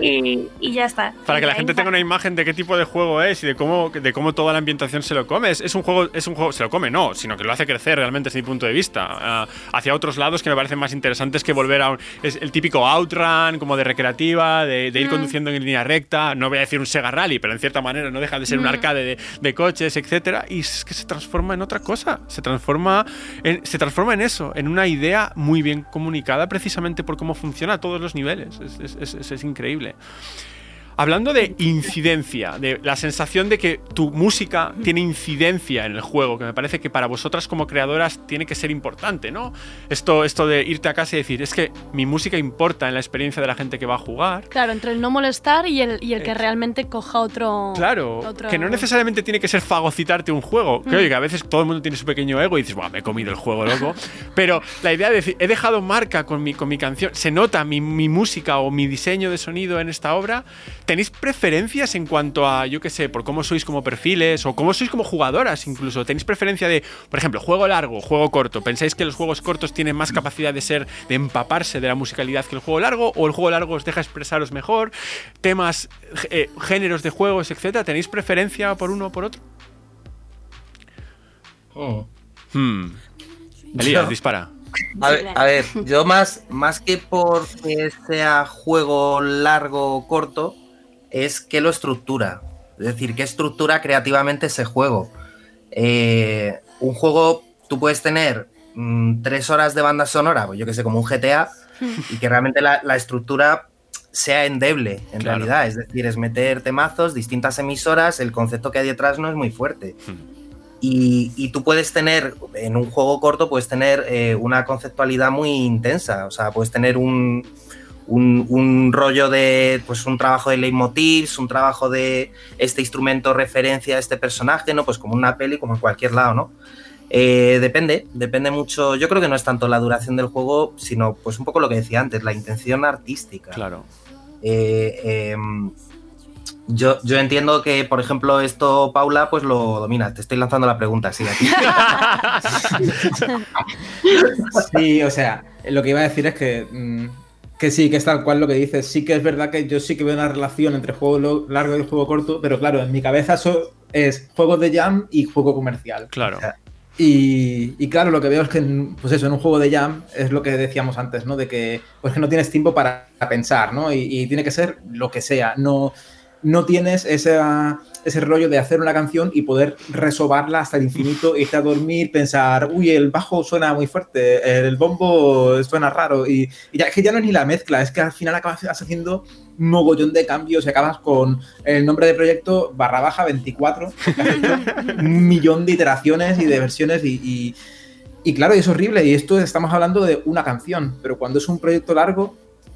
Speaker 11: y, y ya está.
Speaker 8: Para que
Speaker 11: Y
Speaker 8: la
Speaker 11: ahí
Speaker 8: gente tenga una imagen de qué tipo de juego es y de cómo, de cómo toda la ambientación se lo come. Es, es un juego, es un juego, se lo come, no, sino que lo hace crecer realmente desde mi punto de vista. ah, hacia otros lados que me parecen más interesantes que volver a un- es el típico outrun, como de recreativa, de, de ir
Speaker 11: Mm.
Speaker 8: conduciendo en línea recta. No voy a decir un Sega Rally, pero en cierta manera no deja de ser un
Speaker 11: Mm.
Speaker 8: arcade de, de coches, etcétera. Y es que se transforma en otra cosa. Se transforma en, se transforma en eso, en una idea muy bien comunicada precisamente por cómo funciona a todos los niveles. Es, es- es- es- es increíble. Hablando de incidencia, de la sensación de que tu música tiene incidencia en el juego, que me parece que para vosotras como creadoras tiene que ser importante, ¿no? Esto, esto de irte a casa y decir, es que mi música importa en la experiencia de la gente que va a jugar.
Speaker 2: Claro, entre el no molestar y el, y el que realmente coja otro.
Speaker 8: Claro,
Speaker 2: otro-
Speaker 8: que no necesariamente tiene que ser fagocitarte un juego. Que,
Speaker 2: Mm.
Speaker 8: oye, que a veces todo el mundo tiene su pequeño ego y dices, Buah, me he comido el juego, loco. Pero la idea de decir, he dejado marca con mi, con mi canción, se nota mi, mi música o mi diseño de sonido en esta obra. ¿Tenéis preferencias en cuanto a, yo qué sé, por cómo sois como perfiles o cómo sois como jugadoras incluso? ¿Tenéis preferencia de, por ejemplo, juego largo, juego corto? ¿Pensáis que los juegos cortos tienen más capacidad de ser, de empaparse de la musicalidad que el juego largo? ¿O el juego largo os deja expresaros mejor? ¿Temas, eh, géneros de juegos, etcétera? ¿Tenéis preferencia por uno o por otro? Hmm. Elías, dispara.
Speaker 10: A ver, a ver, yo más, más que por que sea juego largo o corto, es que lo estructura. Es decir, que estructura creativamente ese juego. Eh, un juego, tú puedes tener mm, tres horas de banda sonora, pues yo que sé, como un GTA, y que realmente la, la estructura sea endeble, en
Speaker 8: Claro.
Speaker 10: realidad. Es decir, es meter temazos, distintas emisoras, el concepto que hay detrás no es muy fuerte. Y, y tú puedes tener, en un juego corto, puedes tener eh, una conceptualidad muy intensa. O sea, puedes tener un, un, un rollo de, pues un trabajo de leitmotivs, un trabajo de este instrumento referencia a este personaje, ¿no? Pues como una peli, como en cualquier lado, ¿no? Eh, depende, depende mucho. Yo creo que no es tanto la duración del juego, sino pues un poco lo que decía antes, la intención artística.
Speaker 8: Claro.
Speaker 10: Eh, em, yo, yo entiendo que, por ejemplo, esto, Paula, pues lo domina. Te estoy lanzando la pregunta, sí, a ti.
Speaker 9: Sí, o sea, lo que iba a decir es que, mm, que sí, que es tal cual lo que dices. Sí que es verdad que yo sí que veo una relación entre juego largo y juego corto, pero claro, en mi cabeza eso es juego de jam y juego comercial.
Speaker 8: Claro.
Speaker 9: Y, y claro, lo que veo es que, en- pues eso, en un juego de jam es lo que decíamos antes, ¿no? De que, pues que no tienes tiempo para pensar, ¿no? Y, y tiene que ser lo que sea. No, no tienes esa- ese rollo de hacer una canción y poder resobarla hasta el infinito, irte a dormir, pensar, uy, el bajo suena muy fuerte, el bombo suena raro. Y, y ya es que ya no es ni la mezcla, es que al final acabas haciendo un mogollón de cambios y acabas con el nombre de proyecto barra baja 24, porque has hecho un millón de iteraciones y de versiones y, y- y claro, es horrible. Y esto estamos hablando de una canción, pero cuando es un proyecto largo,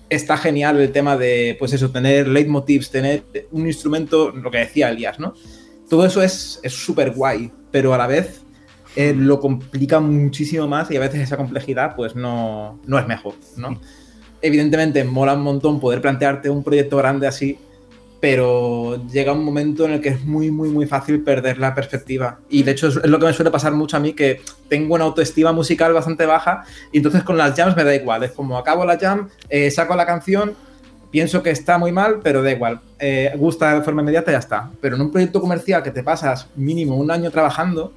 Speaker 9: está genial el tema de, pues eso, tener leitmotivs, tener un instrumento, lo que decía Elías, ¿no? Todo eso es es súper guay, pero a la vez eh, lo complica muchísimo más y a veces esa complejidad pues no, no es mejor, ¿no? Evidentemente mola un montón poder plantearte un proyecto grande así, pero llega un momento en el que es muy, muy, muy fácil perder la perspectiva. Y de hecho es, lo que me suele pasar mucho a mí, que tengo una autoestima musical bastante baja y entonces con las jams me da igual. Es como acabo la jam, eh, saco la canción, pienso que está muy mal, pero da igual. Eh, gusta de forma inmediata y ya está. Pero en un proyecto comercial que te pasas mínimo un año trabajando,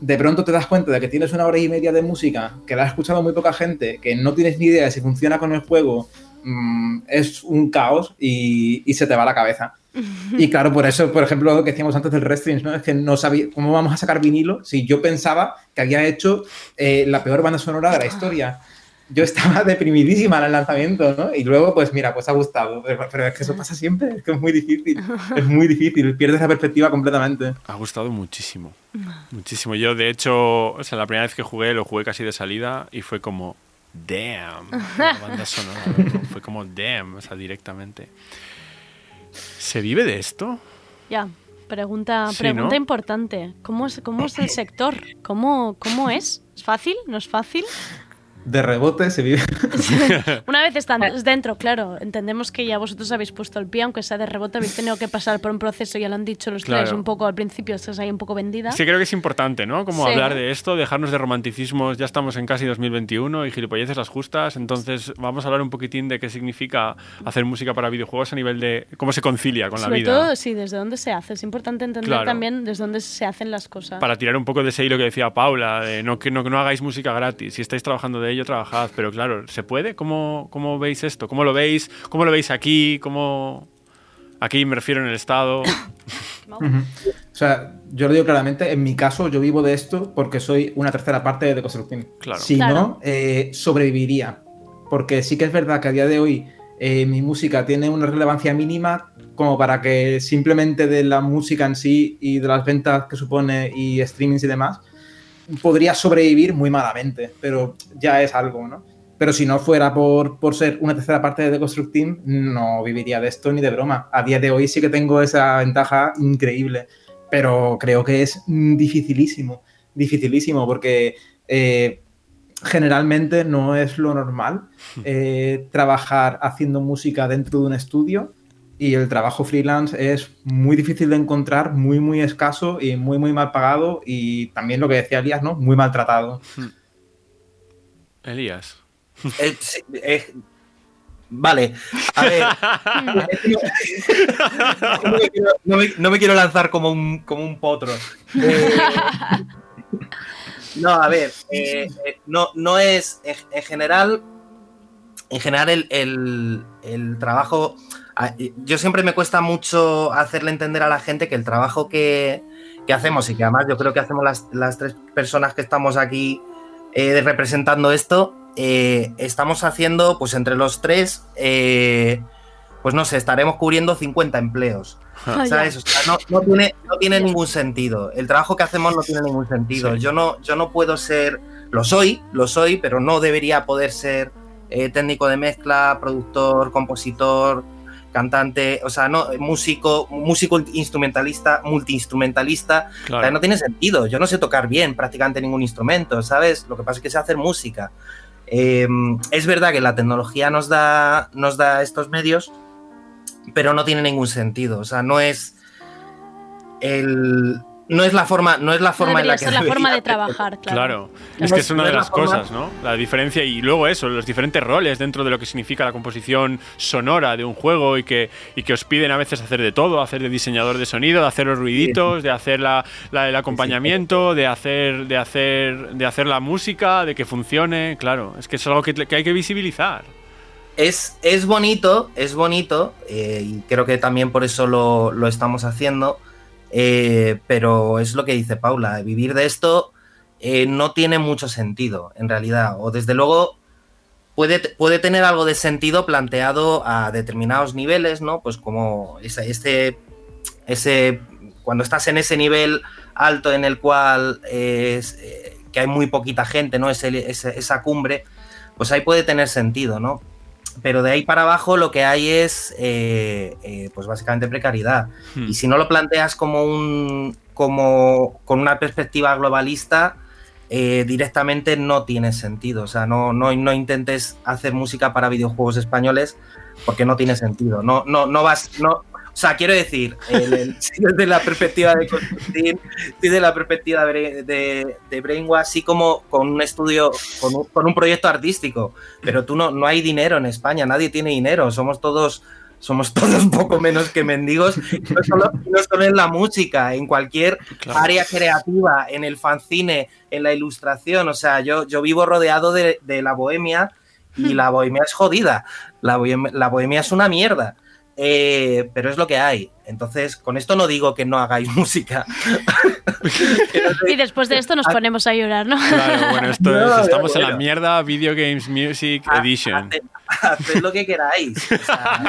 Speaker 9: de pronto te das cuenta de que tienes una hora y media de música, que la ha escuchado muy poca gente, que no tienes ni idea de si funciona con el juego, mm, es un caos y, y se te va la cabeza. Y claro, por eso, por ejemplo, lo que decíamos antes del Restrings, ¿no? Es que no sabía cómo vamos a sacar vinilo si yo pensaba que había hecho eh, la peor banda sonora de la historia. Yo estaba deprimidísima en el lanzamiento, ¿no? Y luego, pues mira, pues ha gustado. Pero, pero es que eso pasa siempre, es que es muy difícil. Es muy difícil, pierdes la perspectiva completamente.
Speaker 8: Ha gustado muchísimo. Muchísimo. Yo, de hecho, o sea, la primera vez que jugué, lo jugué casi de salida y fue como, damn. La banda sonora. Fue como, damn, o sea, directamente. ¿Se vive de esto?
Speaker 2: Ya, pregunta,
Speaker 8: Sí,
Speaker 2: pregunta
Speaker 8: ¿no?
Speaker 2: importante. ¿Cómo es, ¿Cómo es el sector? ¿Cómo, ¿Cómo es? ¿Es fácil? ¿No es fácil?
Speaker 9: De rebote se vive.
Speaker 2: Una vez están dentro, claro, entendemos que ya vosotros habéis puesto el pie, aunque sea de rebote, habéis tenido que pasar por un proceso, ya lo han dicho los tres,
Speaker 8: Claro.
Speaker 2: un poco al principio estás ahí un poco vendida.
Speaker 8: Sí, creo que es importante, ¿no? Como
Speaker 2: Sí.
Speaker 8: hablar de esto, dejarnos de romanticismos. Ya estamos en casi 2021 y gilipolleces las justas. Entonces, vamos a hablar un poquitín de qué significa hacer música para videojuegos a nivel de cómo se concilia con
Speaker 2: Sobre
Speaker 8: la vida.
Speaker 2: todo, sí, desde dónde se hace. Es importante entender
Speaker 8: Claro.
Speaker 2: también desde dónde se hacen las cosas.
Speaker 8: Para tirar un poco de ese hilo que decía Paula, de no que no, que no hagáis música gratis. Si estáis trabajando de ello, trabajad. Pero claro, ¿se puede? ¿Cómo, cómo veis esto? ¿Cómo lo veis? ¿Cómo lo veis aquí? ¿Cómo... Aquí me refiero en el Estado.
Speaker 9: O sea, yo lo digo claramente, en mi caso yo vivo de esto porque soy una tercera parte de The Constructing.
Speaker 8: Claro.
Speaker 9: Si
Speaker 2: Claro.
Speaker 9: no, eh, sobreviviría. Porque sí que es verdad que a día de hoy eh, mi música tiene una relevancia mínima como para que simplemente de la música en sí y de las ventas que supone y streamings y demás, podría sobrevivir muy malamente, pero ya es algo, ¿no? Pero si no fuera por, por ser una tercera parte de The Construct Team, no viviría de esto ni de broma. A día de hoy sí que tengo esa ventaja increíble, pero creo que es dificilísimo, dificilísimo, porque eh, generalmente no es lo normal eh, trabajar haciendo música dentro de un estudio y el trabajo freelance es muy difícil de encontrar, muy, muy escaso y muy, muy mal pagado y también lo que decía Elías, ¿no? Muy maltratado.
Speaker 8: Elías.
Speaker 10: Eh, sí, eh, vale, a ver. no, me quiero, no me- no me quiero lanzar como un, como un potro. Eh, no, a ver, eh, no, no es. En, en general, en general, el, el- el trabajo. A- Yo siempre me cuesta mucho hacerle entender a la gente que el trabajo que, que hacemos y que además yo creo que hacemos las, las tres personas que estamos aquí eh, representando esto, eh, estamos haciendo, pues entre los tres, eh, pues no sé, estaremos cubriendo 50 empleos.
Speaker 2: Ah,
Speaker 10: ¿Sabes?
Speaker 2: ya.
Speaker 10: O sea, no, no tiene, no tiene ningún sentido. El trabajo que hacemos no tiene ningún sentido.
Speaker 8: Sí.
Speaker 10: Yo, no, yo no puedo ser, lo soy, lo soy, pero no debería poder ser técnico de mezcla, productor, compositor, cantante, o sea, no, músico, músico instrumentalista, multiinstrumentalista, o sea,
Speaker 8: Claro.
Speaker 10: no tiene sentido. Yo no sé tocar bien prácticamente ningún instrumento, ¿sabes? Lo que pasa es que sé hacer música. Eh, es verdad que la tecnología nos da, nos da estos medios, pero no tiene ningún sentido. O sea, no es el. No es la forma, no es la
Speaker 2: No
Speaker 10: forma en la que
Speaker 2: ser la forma de trabajar, claro.
Speaker 8: Claro, es que
Speaker 10: es-
Speaker 8: es una de las cosas, ¿no? La diferencia y luego eso, los diferentes roles dentro de lo que significa la composición sonora de un juego y que, y que os piden a veces hacer de todo, hacer de diseñador de sonido, de hacer los ruiditos, de hacer la, la- el acompañamiento, de hacer, de hacer, de hacer la música, de que funcione, claro, es que es algo que, que hay que visibilizar.
Speaker 10: Es, es bonito, es bonito, eh, y creo que también por eso lo, lo estamos haciendo, eh, pero es lo que dice Paula, vivir de esto eh, no tiene mucho sentido, en realidad, o desde luego puede, puede tener algo de sentido planteado a determinados niveles, ¿no? Pues como ese, ese, ese cuando estás en ese nivel alto en el cual es, eh, que hay muy poquita gente, ¿no? Ese- esa cumbre, pues ahí puede tener sentido, ¿no? Pero de ahí para abajo lo que hay es, eh, eh, pues básicamente precariedad.
Speaker 8: Hmm.
Speaker 10: Y si no lo planteas como un, como con una perspectiva globalista, eh, directamente no tiene sentido. O sea, no, no, no intentes hacer música para videojuegos españoles porque no tiene sentido. No, no, no vas, no. O sea, quiero decir, el- desde la perspectiva de Constantin, sí desde la perspectiva de, de, de Brainwash, sí como con un estudio, con un, con un proyecto artístico, pero tú no, no hay dinero en España, nadie tiene dinero, somos todos somos todos poco menos que mendigos, no solo, no solo en la música, en cualquier
Speaker 8: Claro.
Speaker 10: área creativa, en el fanzine, en la ilustración. O sea, yo, yo vivo rodeado de, de la bohemia y la bohemia es jodida. La bohemia, la bohemia es una mierda. Eh, pero es lo que hay. Entonces, con esto no digo que no hagáis música.
Speaker 2: Y después de esto nos ponemos a llorar, ¿no?
Speaker 8: Claro, bueno, esto
Speaker 10: No,
Speaker 8: es- estamos en la mierda Video Games Music
Speaker 10: Ha-
Speaker 8: Edition.
Speaker 10: Haced, haced lo que queráis. O sea,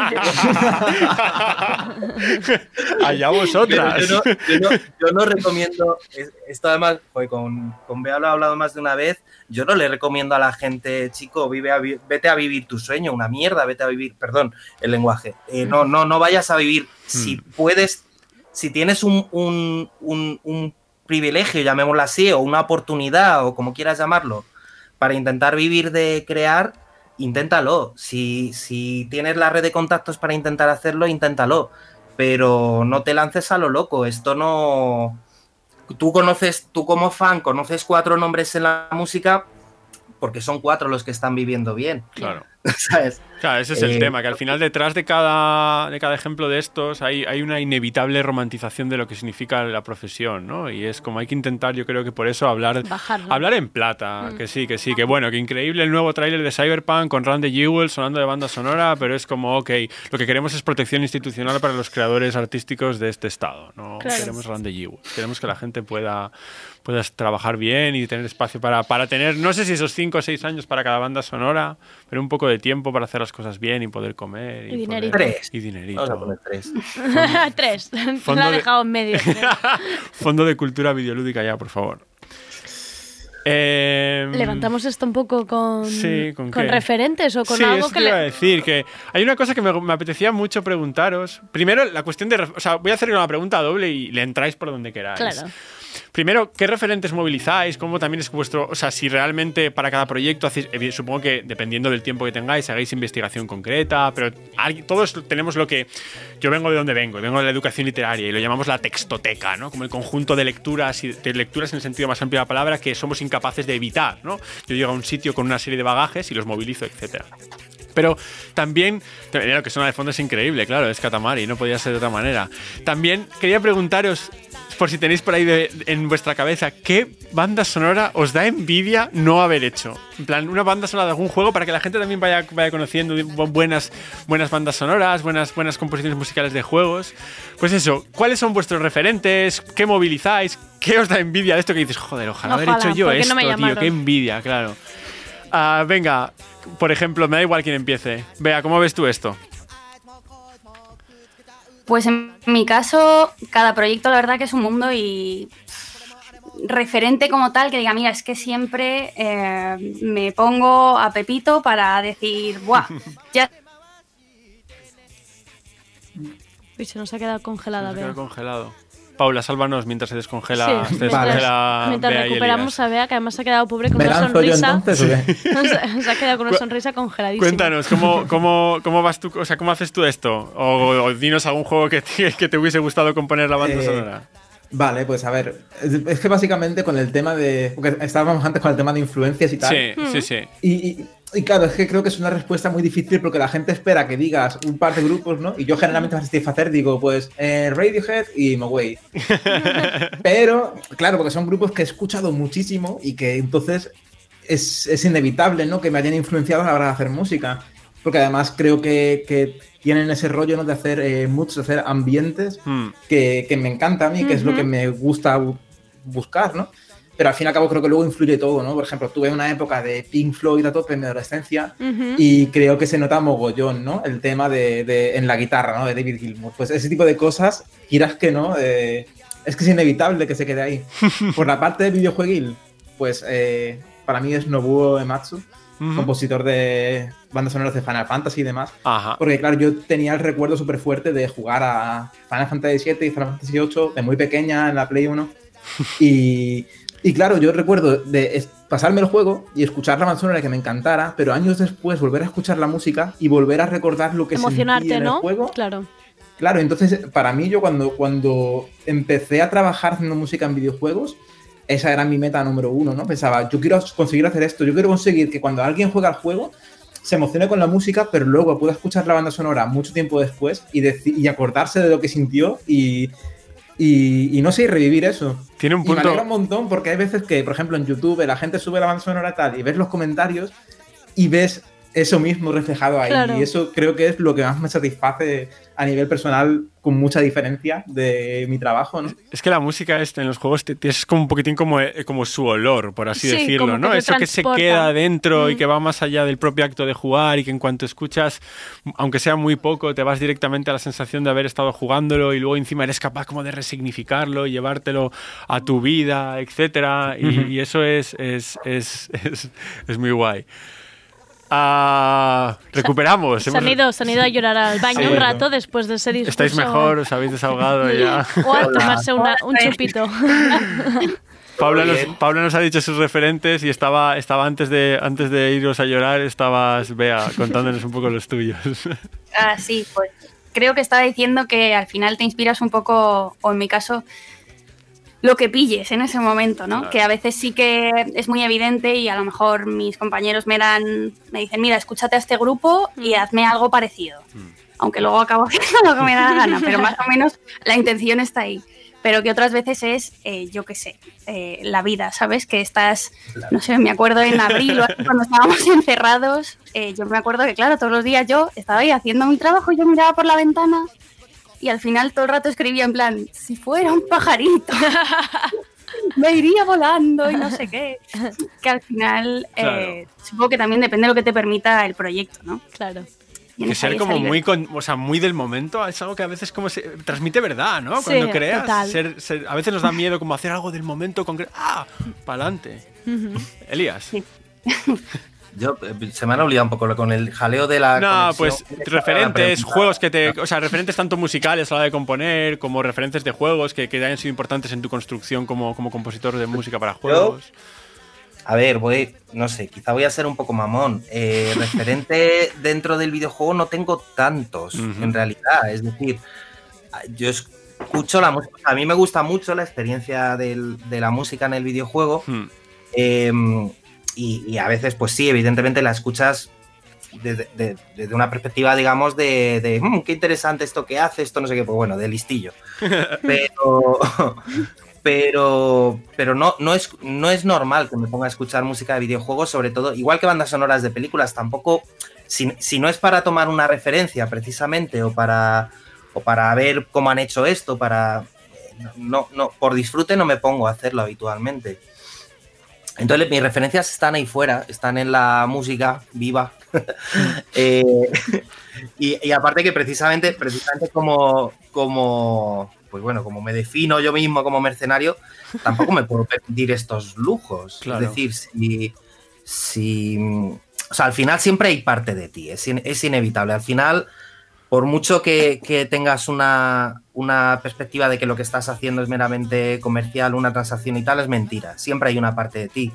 Speaker 8: Allá vosotras.
Speaker 10: Yo no, yo no- yo no recomiendo, es- esto además, pues con, con Bea lo he hablado más de una vez, yo no le recomiendo a la gente, chico, vive a vete a vivir tu sueño, una mierda, vete a vivir, perdón, el lenguaje, Eh, no, no, no vayas a vivir, si puedes, si tienes un, un, un- un privilegio, llamémoslo así, o una oportunidad, o como quieras llamarlo, para intentar vivir de crear, inténtalo. Si, si tienes la red de contactos para intentar hacerlo, inténtalo. Pero no te lances a lo loco. Esto no. Tú conoces, tú como fan, conoces cuatro nombres en la música porque son cuatro los que están viviendo bien.
Speaker 8: Claro.
Speaker 10: ¿Sabes?
Speaker 8: Claro, ese es el
Speaker 10: Eh,
Speaker 8: tema, que al final detrás de cada, de cada ejemplo de estos hay, hay una inevitable romantización de lo que significa la profesión, ¿no? Y es como hay que intentar, yo creo que por eso hablar,
Speaker 2: Bajarlo.
Speaker 8: hablar en plata,
Speaker 2: Mm.
Speaker 8: que sí, que sí, que bueno, que increíble el nuevo tráiler de Cyberpunk con Randy Jewell sonando de banda sonora, pero es como, ok, lo que queremos es protección institucional para los creadores artísticos de este estado, no
Speaker 2: Claro.
Speaker 8: queremos Randy Jewell, queremos que la gente pueda, pueda trabajar bien y tener espacio para, para tener, no sé si esos 5 o 6 años para cada banda sonora, pero un poco de tiempo para hacer las cosas bien y poder comer.
Speaker 2: Y
Speaker 8: poder-
Speaker 2: dinerito.
Speaker 10: Tres.
Speaker 8: Y dinerito.
Speaker 10: Vamos a poner tres.
Speaker 2: Tres.
Speaker 8: Fondo
Speaker 2: lo ha
Speaker 8: de-
Speaker 2: dejado en medio.
Speaker 8: Fondo de cultura videolúdica ya, por favor. Em,
Speaker 2: Levantamos esto un poco con,
Speaker 8: Sí, ¿con
Speaker 2: referentes o con
Speaker 8: sí,
Speaker 2: algo
Speaker 8: eso
Speaker 2: que
Speaker 8: te iba a
Speaker 2: le...
Speaker 8: decir, que hay una cosa que me, me apetecía mucho preguntaros. Primero, la cuestión de... O sea, voy a hacer una pregunta doble y le entráis por donde queráis.
Speaker 2: Claro.
Speaker 8: Primero, ¿qué referentes movilizáis? ¿Cómo también es vuestro... O sea, si realmente para cada proyecto hacéis... evi- Supongo que dependiendo del tiempo que tengáis, hagáis investigación concreta, pero todos tenemos lo que... Yo vengo de donde vengo, vengo de la educación literaria y lo llamamos la textoteca, ¿no? Como el conjunto de lecturas y de lecturas en el sentido más amplio de la palabra que somos incapaces de evitar, ¿no? Yo llego a un sitio con una serie de bagajes y los movilizo, etcétera. Pero también, lo que suena de fondo es increíble, claro, es Katamari, no podía ser de otra manera. También quería preguntaros, por si tenéis por ahí de- en vuestra cabeza, ¿qué banda sonora os da envidia no haber hecho? En plan, una banda sonora de algún juego para que la gente también vaya, vaya conociendo bu- buenas, buenas bandas sonoras, buenas, buenas composiciones musicales de juegos. Pues eso, ¿cuáles son vuestros referentes? ¿Qué movilizáis? ¿Qué os da envidia de esto que dices, joder, ojalá haber
Speaker 2: Ojalá,
Speaker 8: hecho yo
Speaker 2: ¿por qué
Speaker 8: esto,
Speaker 2: no
Speaker 8: tío? Qué envidia, claro. Ah, venga, por ejemplo, me da igual quién empiece. Vea, ¿cómo ves tú esto?
Speaker 11: Pues en mi caso, cada proyecto la verdad que es un mundo y referente como tal que diga, mira, es que siempre eh, me pongo a Pepito para decir, ¡buah! Ya
Speaker 2: Uy, se nos ha quedado congelada.
Speaker 8: Se queda
Speaker 2: Bea.
Speaker 8: congelado. Paula, sálvanos mientras se descongela,
Speaker 2: Sí,
Speaker 8: se
Speaker 2: mientras,
Speaker 8: descongela
Speaker 2: mientras
Speaker 8: Bea y
Speaker 2: recuperamos a Bea, que además se ha quedado pobre con
Speaker 9: ¿Me
Speaker 2: una sonrisa.
Speaker 9: entonces o qué?
Speaker 2: se, se ha quedado con una sonrisa congeladísima.
Speaker 8: Cuéntanos, ¿cómo, cómo, ¿cómo vas tú? O sea, ¿cómo haces tú esto? O, o dinos algún juego que te, que te hubiese gustado componer la banda
Speaker 9: Eh,
Speaker 8: sonora.
Speaker 9: Vale, pues a ver, es que básicamente con el tema de... Porque estábamos antes con el tema de influencias y tal.
Speaker 8: Sí, sí, sí.
Speaker 9: Y, y- y claro, es que creo que es una respuesta muy difícil porque la gente espera que digas un par de grupos, ¿no? Y yo generalmente para satisfacer digo, pues eh, Radiohead y Mogwai. Pero, claro, porque son grupos que he escuchado muchísimo y que entonces es, es inevitable, ¿no? Que me hayan influenciado a la hora de hacer música. Porque además creo que, que tienen ese rollo, ¿no? De hacer eh, moods, de hacer ambientes
Speaker 8: Hmm.
Speaker 9: que, que me encanta a mí, que es lo que me gusta bu- buscar, ¿no? Pero al fin y al cabo creo que luego influye todo, ¿no? Por ejemplo, tuve una época de Pink Floyd a tope en mi adolescencia y creo que se nota mogollón, ¿no? El tema de, de- en la guitarra, ¿no? De David Gilmour. Pues ese tipo de cosas, quieras que no, eh, es que es inevitable que se quede ahí. Por la parte de videojueguil, pues eh, para mí es Nobuo Ematsu, Compositor de bandas sonoras de Final Fantasy y demás.
Speaker 8: Ajá.
Speaker 9: Porque, claro, yo tenía el recuerdo súper fuerte de jugar a Final Fantasy VII y Final Fantasy VIII de muy pequeña en la Play 1. Y, y claro, yo recuerdo de pasarme el juego y escuchar la banda sonora que me encantara, pero años después volver a escuchar la música y volver a recordar lo que sentí
Speaker 2: Emocionarte,
Speaker 9: en
Speaker 2: ¿no?
Speaker 9: el juego.
Speaker 2: Claro.
Speaker 9: Claro, entonces para mí yo cuando, cuando empecé a trabajar haciendo música en videojuegos, esa era mi meta número uno, ¿no? Pensaba, yo quiero conseguir hacer esto, yo quiero conseguir que cuando alguien juega al juego se emocione con la música, pero luego pueda escuchar la banda sonora mucho tiempo después y, acordarse de lo que sintió y, y, y no sé, y revivir eso.
Speaker 8: Tiene un
Speaker 9: Y me alegra
Speaker 8: punto.
Speaker 9: un montón porque hay veces que, por ejemplo, en YouTube la gente sube la banda sonora tal y ves los comentarios y ves eso mismo reflejado ahí.
Speaker 2: Claro.
Speaker 9: Y eso creo que es lo que más me satisface a nivel personal, con mucha diferencia de mi trabajo, ¿no?
Speaker 8: Es que la música este, en los juegos te- te- es como un poquitín como, eh, como su olor, por así
Speaker 2: Sí,
Speaker 8: decirlo,
Speaker 2: que
Speaker 8: ¿no?
Speaker 2: te
Speaker 8: Eso que se queda dentro y
Speaker 2: Mm.
Speaker 8: que va más allá del propio acto de jugar y que en cuanto escuchas, aunque sea muy poco, te vas directamente a la sensación de haber estado jugándolo y luego encima eres capaz como de resignificarlo y llevártelo a tu vida, etcétera. Y, y eso es, es, es, es, es muy guay. Ah, recuperamos.
Speaker 2: Se han,
Speaker 8: hemos-
Speaker 2: ido, se han ido a llorar al baño
Speaker 8: Sí.
Speaker 2: un rato después de ese discurso.
Speaker 8: Estáis mejor, os habéis desahogado ya.
Speaker 2: O a tomarse una- un chupito.
Speaker 8: Nos. Paula nos ha dicho sus referentes y estaba, estaba antes, de, antes de iros a llorar, estabas, Bea, contándonos un poco los tuyos.
Speaker 11: Ah, sí, pues creo que estaba diciendo que al final te inspiras un poco, o en mi caso, lo que pilles en ese momento, ¿no?
Speaker 8: Claro.
Speaker 11: Que a veces sí que es muy evidente y a lo mejor mis compañeros me dan, me dicen, mira, escúchate a este grupo y hazme algo parecido. Aunque luego acabo haciendo lo que me da la gana, pero más o menos la intención está ahí. Pero que otras veces es, eh, yo qué sé, eh, la vida, ¿sabes? Que estás, no sé, me acuerdo en abril cuando estábamos encerrados, eh, yo me acuerdo que, claro, todos los días yo estaba ahí haciendo mi trabajo y yo miraba por la ventana y al final todo el rato escribía en plan, si fuera un pajarito, me iría volando y no sé qué. Que al final, eh, supongo que también depende de lo que te permita el proyecto, ¿no?
Speaker 2: Claro.
Speaker 8: Que ser como muy, con- o sea, muy del momento es algo que a veces como se transmite verdad, ¿no?
Speaker 2: Sí,
Speaker 8: Cuando creas,
Speaker 2: total.
Speaker 8: ser- ser- a veces nos da miedo como hacer algo del momento concreto. ¡Ah! ¡Para adelante! Elías.
Speaker 10: Yo, eh, se me han olvidado un poco con el jaleo de la.
Speaker 8: No, pues referentes, juegos que te. O sea, referentes tanto musicales a la hora de componer, como referentes de juegos que, que hayan sido importantes en tu construcción como, como compositor de música para juegos.
Speaker 10: A ver, voy, no sé, quizá voy a ser un poco mamón. Eh, referente dentro del videojuego no tengo tantos, en realidad. Es decir, yo escucho la música. A mí me gusta mucho la experiencia del- de la música en el videojuego.
Speaker 8: Hmm.
Speaker 10: eh, y, y a veces, pues sí, evidentemente la escuchas desde, de- una perspectiva, digamos, de, de, "Mm, qué interesante esto que hace, esto no sé qué, pues bueno, de listillo. Pero, pero, pero no, no, es, no es normal que me ponga a escuchar música de videojuegos, sobre todo, igual que bandas sonoras de películas, tampoco, si, si no es para tomar una referencia precisamente o para, o para ver cómo han hecho esto, para, no, no, por disfrute no me pongo a hacerlo habitualmente. Entonces mis referencias están ahí fuera, están en la música viva. Eh, y, y aparte que precisamente, precisamente como, como, pues bueno, como me defino yo mismo como mercenario, tampoco me puedo permitir estos lujos.
Speaker 8: Claro.
Speaker 10: Es decir, si, si, o sea, al final siempre hay parte de ti, es, in- es inevitable. Al final, por mucho que, que tengas una, una perspectiva de que lo que estás haciendo es meramente comercial, una transacción y tal, es mentira. Siempre hay una parte de ti.